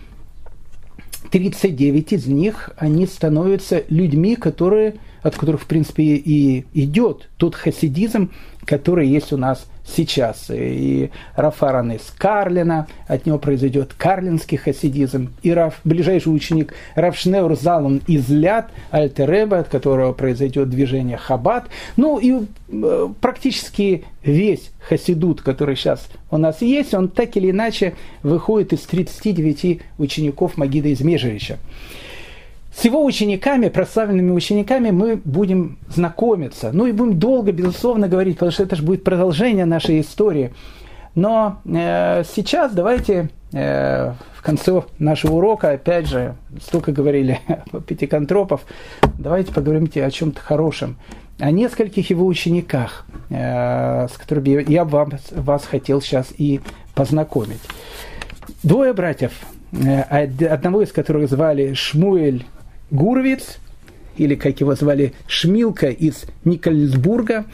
39 из них, они становятся людьми, которые, от которых, в принципе, и идет тот хасидизм, который есть у нас сейчас. И Рафаран из Карлина, от него произойдет карлинский хасидизм. И Раф, ближайший ученик Раф Шнeur Залон из Ляд, Альтереба, от которого произойдет движение Хабад. Ну и э, практически весь хасидут, который сейчас у нас есть, он так или иначе выходит из 39 учеников Магида из Межевича. С его учениками, прославленными учениками, мы будем знакомиться. Ну и будем долго, безусловно, говорить, потому что это же будет продолжение нашей истории. Но э, сейчас давайте э, в конце нашего урока, опять же, столько говорили [laughs] о пятиконтропов, давайте поговорим о чем-то хорошем, о нескольких его учениках, э, с которыми я вам, вас хотел сейчас и познакомить. Двое братьев, э, одного из которых звали Шмуэль Гурвиц, или как его звали, Шмилка из Никольсбурга.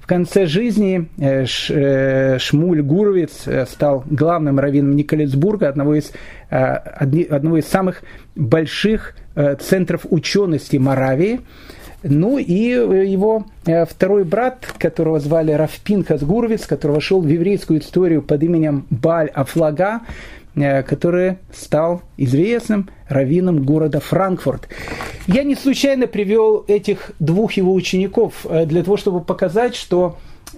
В конце жизни э, э, Шмуль Гуровиц э, стал главным раввином Николецбурга, одного из, одного из самых больших центров учености Моравии. Ну и его второй брат, которого звали Рафпинхас Гуровиц, который вошел в еврейскую историю под именем Баль Афлага, который стал известным раввином города Франкфурт. Я не случайно привел этих двух его учеников для того, чтобы показать, что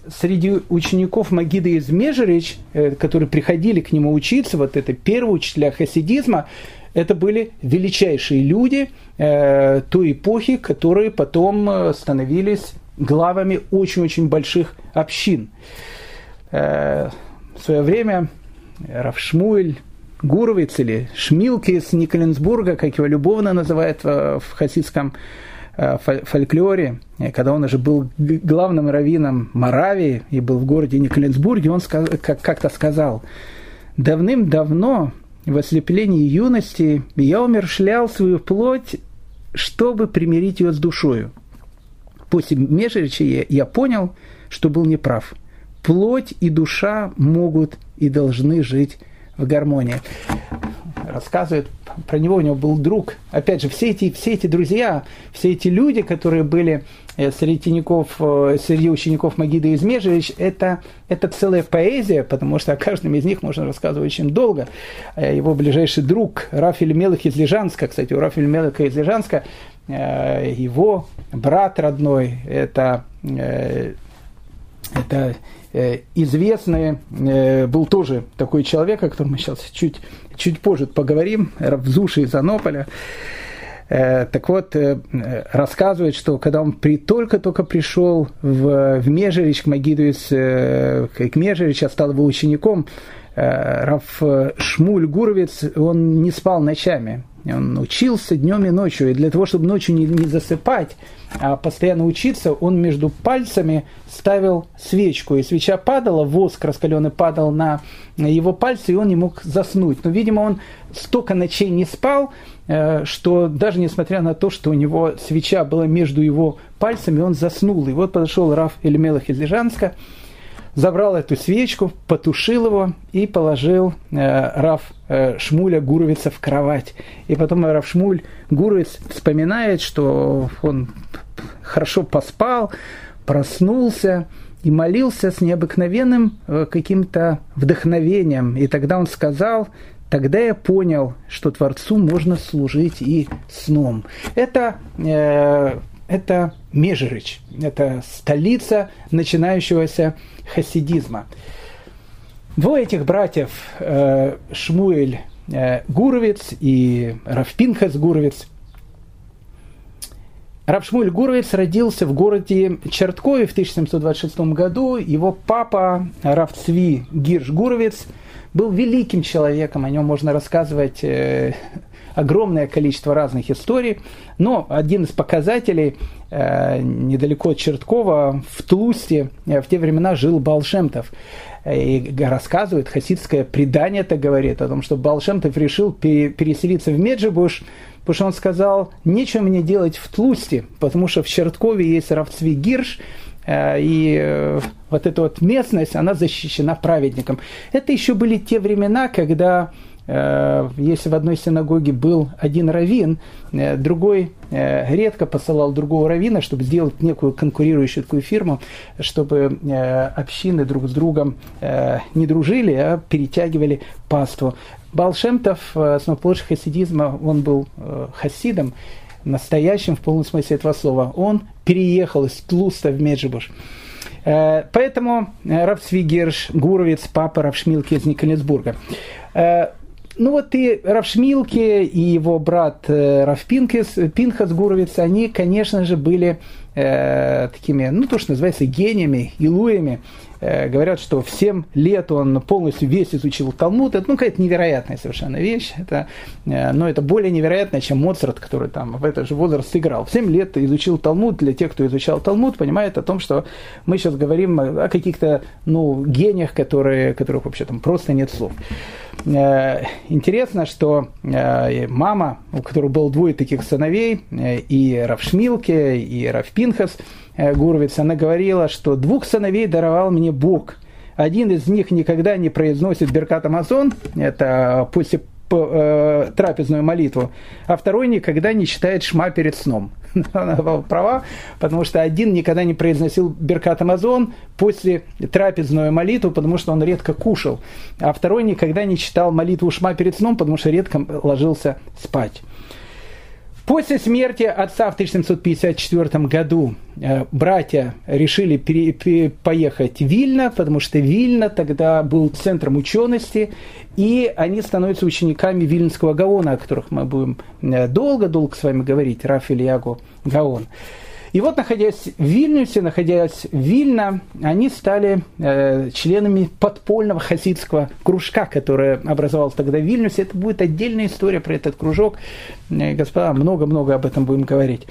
среди учеников Магида из Межерич, которые приходили к нему учиться, вот это первые учителя хасидизма, это были величайшие люди э, той эпохи, которые потом э, становились главами очень-очень больших общин. Э, в свое время Равшмуэль Гуровиц или Шмилки из Николенсбурга, как его любовно называют в, в хасидском э, фольклоре, когда он уже был главным раввином Моравии и был в городе Николенсбурге, он как-то сказал, давным-давно в ослеплении юности я умершлял свою плоть, чтобы примирить ее с душою. После Межерича я, я понял, что был неправ. Плоть и душа могут и должны жить в гармонии. Рассказывает про него, у него был друг. Опять же, все эти, все эти друзья, все эти люди, которые были Э, среди э, среди учеников Магида Измежевич, это, это целая поэзия, потому что о каждом из них можно рассказывать очень долго. Э, его ближайший друг Рафиль Мелых из Лежанска, кстати, у Рафиля Мелыха из Лежанска, его брат родной, это, это известный, был тоже такой человек, о котором мы сейчас чуть, чуть позже поговорим, Равзуши из Анополя. Э, так вот, э, рассказывает, что когда он при, только-только пришел в, в Межерич, к Магиду из, э, к Межерич, стал его учеником, Раф Шмуль Гуровец, он не спал ночами. Он учился днем и ночью. И для того, чтобы ночью не, не засыпать, а постоянно учиться, он между пальцами ставил свечку. И свеча падала, воск раскаленный падал на его пальцы, и он не мог заснуть. Но, видимо, он столько ночей не спал, э, что даже несмотря на то, что у него свеча была между его пальцами, он заснул. И вот подошел Раф Эльмелах из Лежанска, забрал эту свечку, потушил его и положил э, Раф э, Шмуля Гуровица в кровать. И потом Раф Шмуль Гуровиц вспоминает, что он хорошо поспал, проснулся и молился с необыкновенным э, каким-то вдохновением. И тогда он сказал, тогда я понял, что Творцу можно служить и сном. Это э, это Межерич, это столица начинающегося хасидизма. Двое этих братьев, э, Шмуэль э, Гуровец и Равпинхас Гуровец, Рав Шмуль Гуровец родился в городе Черткове в 1726 году. Его папа, Рав Цви Гирш Гуровец, был великим человеком, о нем можно рассказывать э, огромное количество разных историй, но один из показателей э, недалеко от Черткова, в Тлусте, э, в те времена жил Балшемтов. И рассказывает, хасидское предание это говорит о том, что Балшемтов решил переселиться в Меджибуш, потому что он сказал, нечего мне делать в Тлусте, потому что в Черткове есть Равцви Гирш, э, и э, вот эта вот местность, она защищена праведником. Это еще были те времена, когда Э, если в одной синагоге был один раввин, э, другой э, редко посылал другого раввина, чтобы сделать некую конкурирующую такую фирму, чтобы общины друг с другом не дружили, а перетягивали паству. Балшемтов, основоположник хасидизма, он был хасидом, настоящим в полном смысле этого слова. Он переехал из Тлуста в Меджибуш. Поэтому Равцвигерш, Гуровец, папа Равшмилки из Николесбурга. Ну вот и Равшмилке и его брат э, Равпинкес, Пинхас Гуровец, они, конечно же, были э, такими, ну то, что называется, гениями, илуями. Э, говорят, что в 7 лет он полностью весь изучил Талмуд. Это, ну, какая-то невероятная совершенно вещь. Это, э, но это более невероятно, чем Моцарт, который там в этот же возраст сыграл. В 7 лет изучил Талмуд. Для тех, кто изучал Талмуд, понимает о том, что мы сейчас говорим о каких-то, ну, гениях, которые, которых вообще там просто нет слов. Э, интересно, что э, мама, у которой было двое таких сыновей, э, и Равшмилке, и Равпинхас Гуровиц, она говорила, что двух сыновей даровал мне Бог. Один из них никогда не произносит Беркат Амазон, это после трапезную молитву, а второй никогда не читает шма перед сном. [laughs] она была права, потому что один никогда не произносил Беркат Амазон после трапезную молитву, потому что он редко кушал, а второй никогда не читал молитву Шма перед сном, потому что редко ложился спать. После смерти отца в 1754 году э, братья решили пере, пере, поехать в Вильно, потому что Вильно тогда был центром учености, и они становятся учениками Вильнского Гаона, о которых мы будем э, долго-долго с вами говорить, Раф Ильягу Гаон. И вот, находясь в Вильнюсе, находясь в Вильно, они стали э, членами подпольного хасидского кружка, который образовался тогда в Вильнюсе. Это будет отдельная история про этот кружок. Э, господа, много-много об этом будем говорить.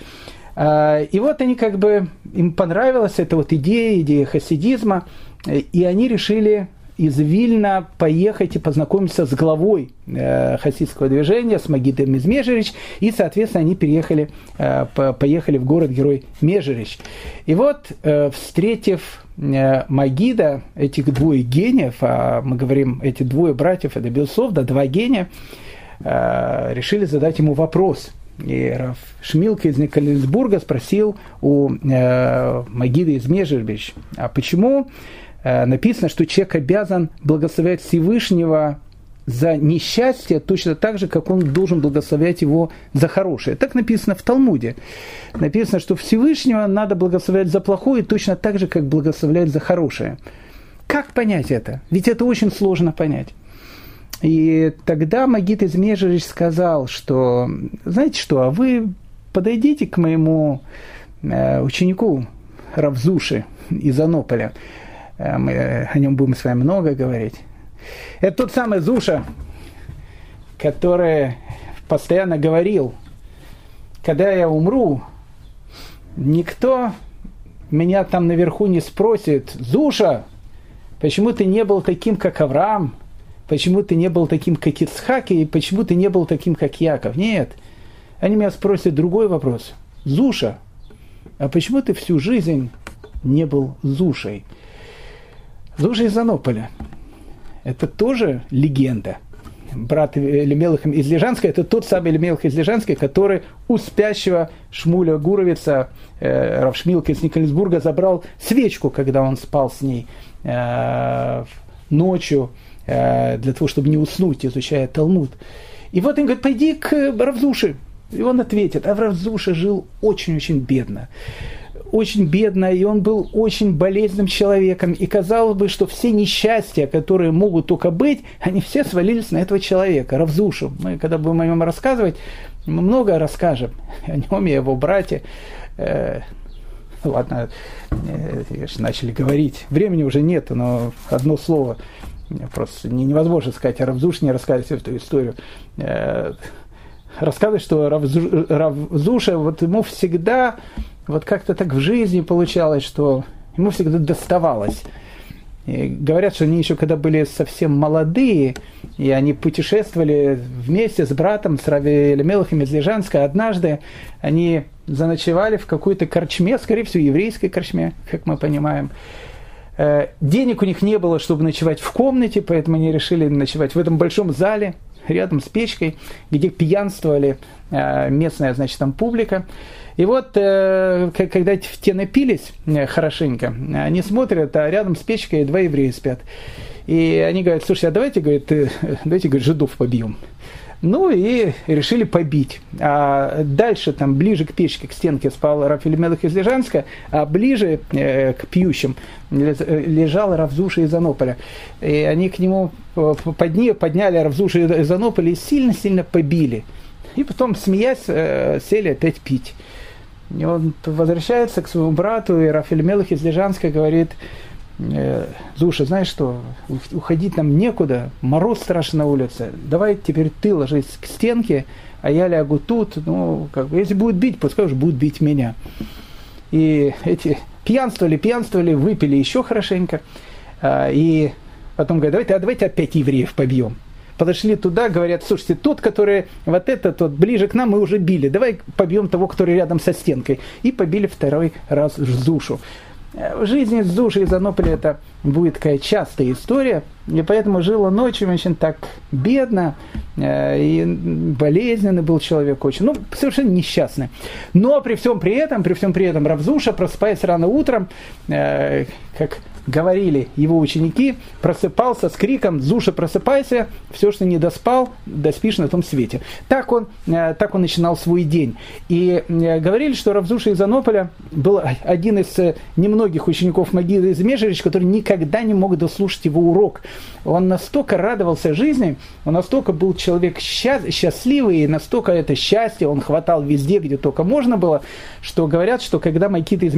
Э, и вот они как бы, им понравилась эта вот идея, идея хасидизма, э, и они решили из Вильна поехать и познакомиться с главой э, хасидского движения, с Магидом из Межерич, и, соответственно, они переехали, э, по, поехали в город-герой Межерич. И вот, э, встретив Магида, этих двое гениев, а мы говорим, эти двое братьев, это Белсов, да, два гения, решили задать ему вопрос – и Раф Шмилка из Николесбурга спросил у Магида из Межербич, а почему написано, что человек обязан благословлять Всевышнего за несчастье точно так же, как он должен благословлять его за хорошее. Так написано в Талмуде. Написано, что Всевышнего надо благословлять за плохое точно так же, как благословлять за хорошее. Как понять это? Ведь это очень сложно понять. И тогда Магит из Межерич сказал, что, знаете что, а вы подойдите к моему э, ученику Равзуши из Анополя, Э, мы о нем будем с вами много говорить. Это тот самый Зуша, который постоянно говорил, когда я умру, никто меня там наверху не спросит, Зуша, почему ты не был таким, как Авраам, почему ты не был таким, как Ицхак, и почему ты не был таким, как Яков. Нет, они меня спросят другой вопрос. Зуша, а почему ты всю жизнь не был Зушей? Зужа из Анополя. Это тоже легенда. Брат Лемелых из Лежанска, это тот самый Лемелых из Лежанска, который у спящего Шмуля Гуровица, э, Равшмилка из Николесбурга, забрал свечку, когда он спал с ней э, ночью, э, для того, чтобы не уснуть, изучая Талмуд. И вот он говорит, пойди к Равзуше. И он ответит, а Равзуша жил очень-очень бедно очень бедно, и он был очень болезненным человеком. И казалось бы, что все несчастья, которые могут только быть, они все свалились на этого человека, Равзушу. Мы, когда будем о нем рассказывать, мы много расскажем [laughs] о нем и его брате. Э, ладно, э, начали говорить. Времени уже нет, но одно слово. Просто невозможно сказать о Равзуше, не рассказать эту историю. Э, рассказывать, что Равзуша, вот ему всегда вот как-то так в жизни получалось, что ему всегда доставалось. И говорят, что они еще когда были совсем молодые, и они путешествовали вместе с братом, с Рави Мелахом из Лежанска, однажды они заночевали в какой-то корчме, скорее всего, еврейской корчме, как мы понимаем. Э, денег у них не было, чтобы ночевать в комнате, поэтому они решили ночевать в этом большом зале, рядом с печкой, где пьянствовали э, местная, значит, там публика. И вот, э, когда те напились э, хорошенько, они смотрят, а рядом с печкой два еврея спят. И они говорят, слушай, а давайте, говорит, [laughs] давайте, говорит, жидов побьем. Ну и решили побить. А дальше, там, ближе к печке, к стенке спал Рафиль Мелых из Лежанска, а ближе э, к пьющим лежал Равзуша из Анополя. И они к нему подни, подняли Равзуша из Анополя и сильно-сильно побили. И потом, смеясь, э, сели опять пить. И он возвращается к своему брату, и Рафаэль Мелых из Лежанска говорит, «Э, Зуша, знаешь что, уходить нам некуда, мороз страшно на улице, давай теперь ты ложись к стенке, а я лягу тут, ну, как бы, если будет бить, пускай уж будут бить меня. И эти пьянствовали, пьянствовали, выпили еще хорошенько, а, и потом говорят, давайте, а давайте опять евреев побьем подошли туда, говорят, слушайте, тот, который вот этот вот ближе к нам, мы уже били, давай побьем того, который рядом со стенкой. И побили второй раз Зушу. Э, в жизни Зуши из Анополя это будет такая частая история, и поэтому жил он очень, очень так бедно, э, и болезненный был человек очень, ну, совершенно несчастный. Но при всем при этом, при всем при этом Равзуша, просыпаясь рано утром, э, как говорили его ученики, просыпался с криком «Зуша, просыпайся! Все, что не доспал, доспишь на том свете». Так он, э, так он начинал свой день. И э, говорили, что Равзуша из Анополя был один из э, немногих учеников Магида из Межерич, который никогда не мог дослушать его урок. Он настолько радовался жизни, он настолько был человек счастливый, и настолько это счастье он хватал везде, где только можно было, что говорят, что когда Макита из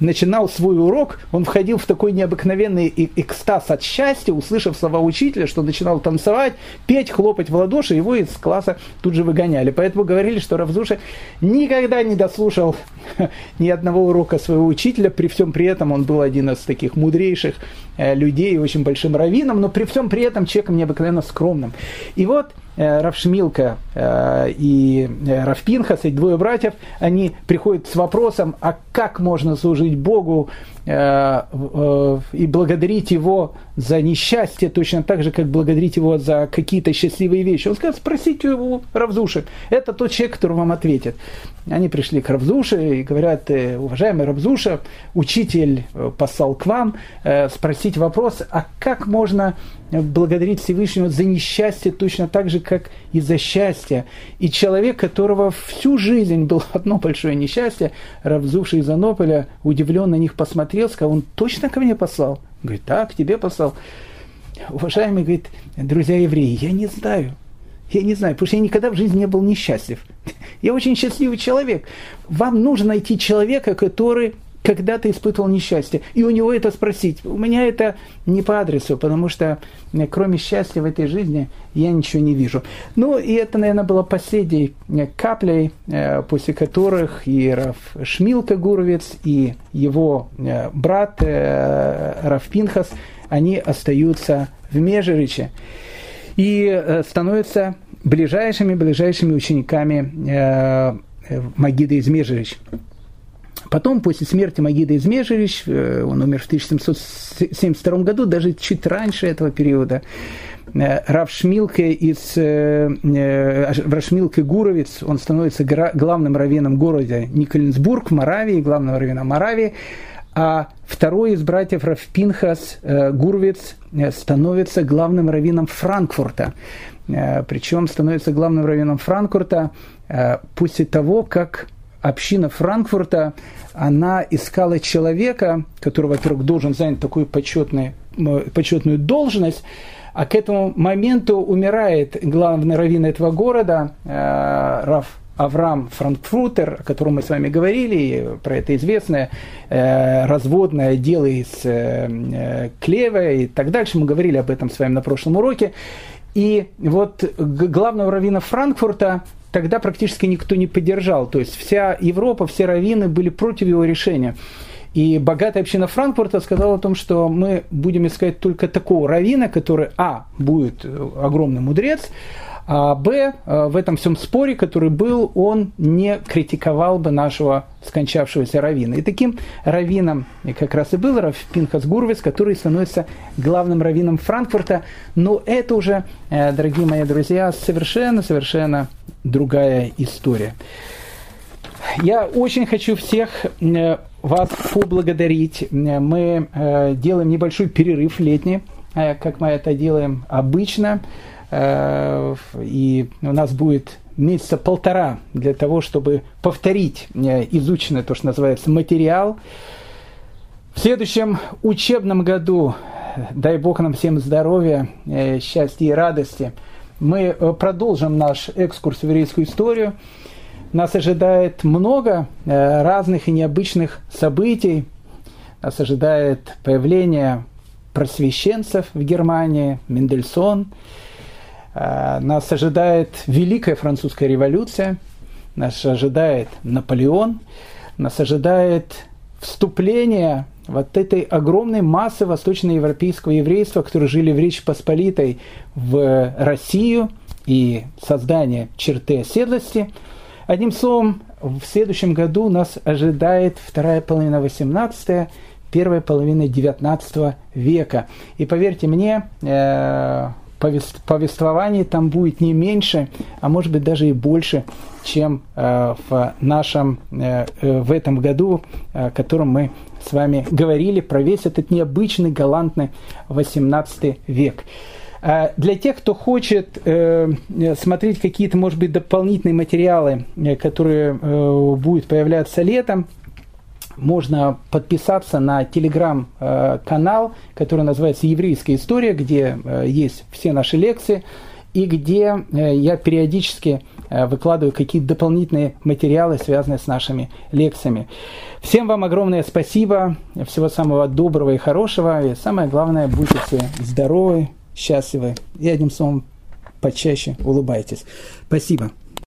начинал свой урок, он входил в такой необыкновенный экстаз от счастья, услышав слова учителя, что начинал танцевать, петь, хлопать в ладоши, его из класса тут же выгоняли. Поэтому говорили, что Равзуша никогда не дослушал [laughs] ни одного урока своего учителя, при всем при этом он был один из таких мудрейших э, людей, очень большим раввином, но при всем при этом человеком необыкновенно скромным. И вот Равшмилка э, и э, Равпинхас, эти двое братьев, они приходят с вопросом, а как можно служить Богу и благодарить Его за несчастье, точно так же, как благодарить Его за какие-то счастливые вещи. Он сказал, спросите у Равзуши, это тот человек, который вам ответит. Они пришли к Равзуше и говорят, уважаемый Равзуша, учитель послал к вам спросить вопрос, а как можно благодарить Всевышнего за несчастье точно так же, как и за счастье. И человек, которого всю жизнь было [laughs] одно большое несчастье, равзувший из Анополя, удивленно на них посмотрел, сказал, он точно ко мне послал? Говорит, так, тебе послал. Уважаемый, говорит, друзья евреи, я не знаю, я не знаю, потому что я никогда в жизни не был несчастлив. Я очень счастливый человек. Вам нужно найти человека, который когда-то испытывал несчастье, и у него это спросить. У меня это не по адресу, потому что э, кроме счастья в этой жизни я ничего не вижу. Ну, и это, наверное, было последней э, каплей, э, после которых и Раф Шмилка Гуровец, и его брат Раф Пинхас, они остаются в Межериче и становятся ближайшими-ближайшими учениками Магида из Межерич. Потом, после смерти Магида Измежевич, э, он умер в 1772 году, даже чуть раньше этого периода, э, Рав Шмилке из э, Рав Шмилке Гуровец, он становится главным раввином города Никольнсбург в Моравии, главным раввином Моравии, а второй из братьев Рав Пинхас Гуровец становится главным раввином Франкфурта. Причем становится главным раввином Франкфурта после того, как община Франкфурта, она искала человека, который, во-первых, должен занять такую почетную, почетную должность, а к этому моменту умирает главный раввин этого города, э, Раф Авраам Франкфуртер, о котором мы с вами говорили, про это известное э, разводное дело из э, э, Клева и так дальше. Мы говорили об этом с вами на прошлом уроке. И вот главного раввина Франкфурта тогда практически никто не поддержал. То есть вся Европа, все раввины были против его решения. И богатая община Франкфурта сказала о том, что мы будем искать только такого равина, который, а, будет огромный мудрец, а Б, э, в этом всем споре, который был, он не критиковал бы нашего скончавшегося равина. И таким раввином как раз и был Раф Пинхас Гурвиц, который становится главным раввином Франкфурта. Но это уже, э, дорогие мои друзья, совершенно-совершенно другая история. Я очень хочу всех э, вас поблагодарить. Мы делаем небольшой перерыв летний, как мы это делаем обычно. Э, и у нас будет месяца полтора для того, чтобы повторить э, изученный, то, что называется, материал. В следующем учебном году, дай Бог нам всем здоровья, э, счастья и радости, мы продолжим наш экскурс в еврейскую историю. Нас ожидает много разных и необычных событий. Нас ожидает появление просвещенцев в Германии, Мендельсон – нас ожидает Великая Французская революция, нас ожидает Наполеон, нас ожидает вступление вот этой огромной массы восточноевропейского еврейства, которые жили в Речи Посполитой, в Россию и создание черты оседлости. Одним словом, в следующем году нас ожидает вторая половина 18 первой половины XIX века. И поверьте мне, повествований там будет не меньше, а может быть даже и больше, чем в нашем, в этом году, о котором мы с вами говорили, про весь этот необычный, галантный 18 век. Для тех, кто хочет э, смотреть какие-то, может быть, дополнительные материалы, э, которые э, будут появляться летом, можно подписаться на телеграм-канал, который называется «Еврейская история», где есть все наши лекции и где я периодически выкладываю какие-то дополнительные материалы, связанные с нашими лекциями. Всем вам огромное спасибо, всего самого доброго и хорошего, и самое главное, будьте здоровы, счастливы и одним словом почаще улыбайтесь. Спасибо.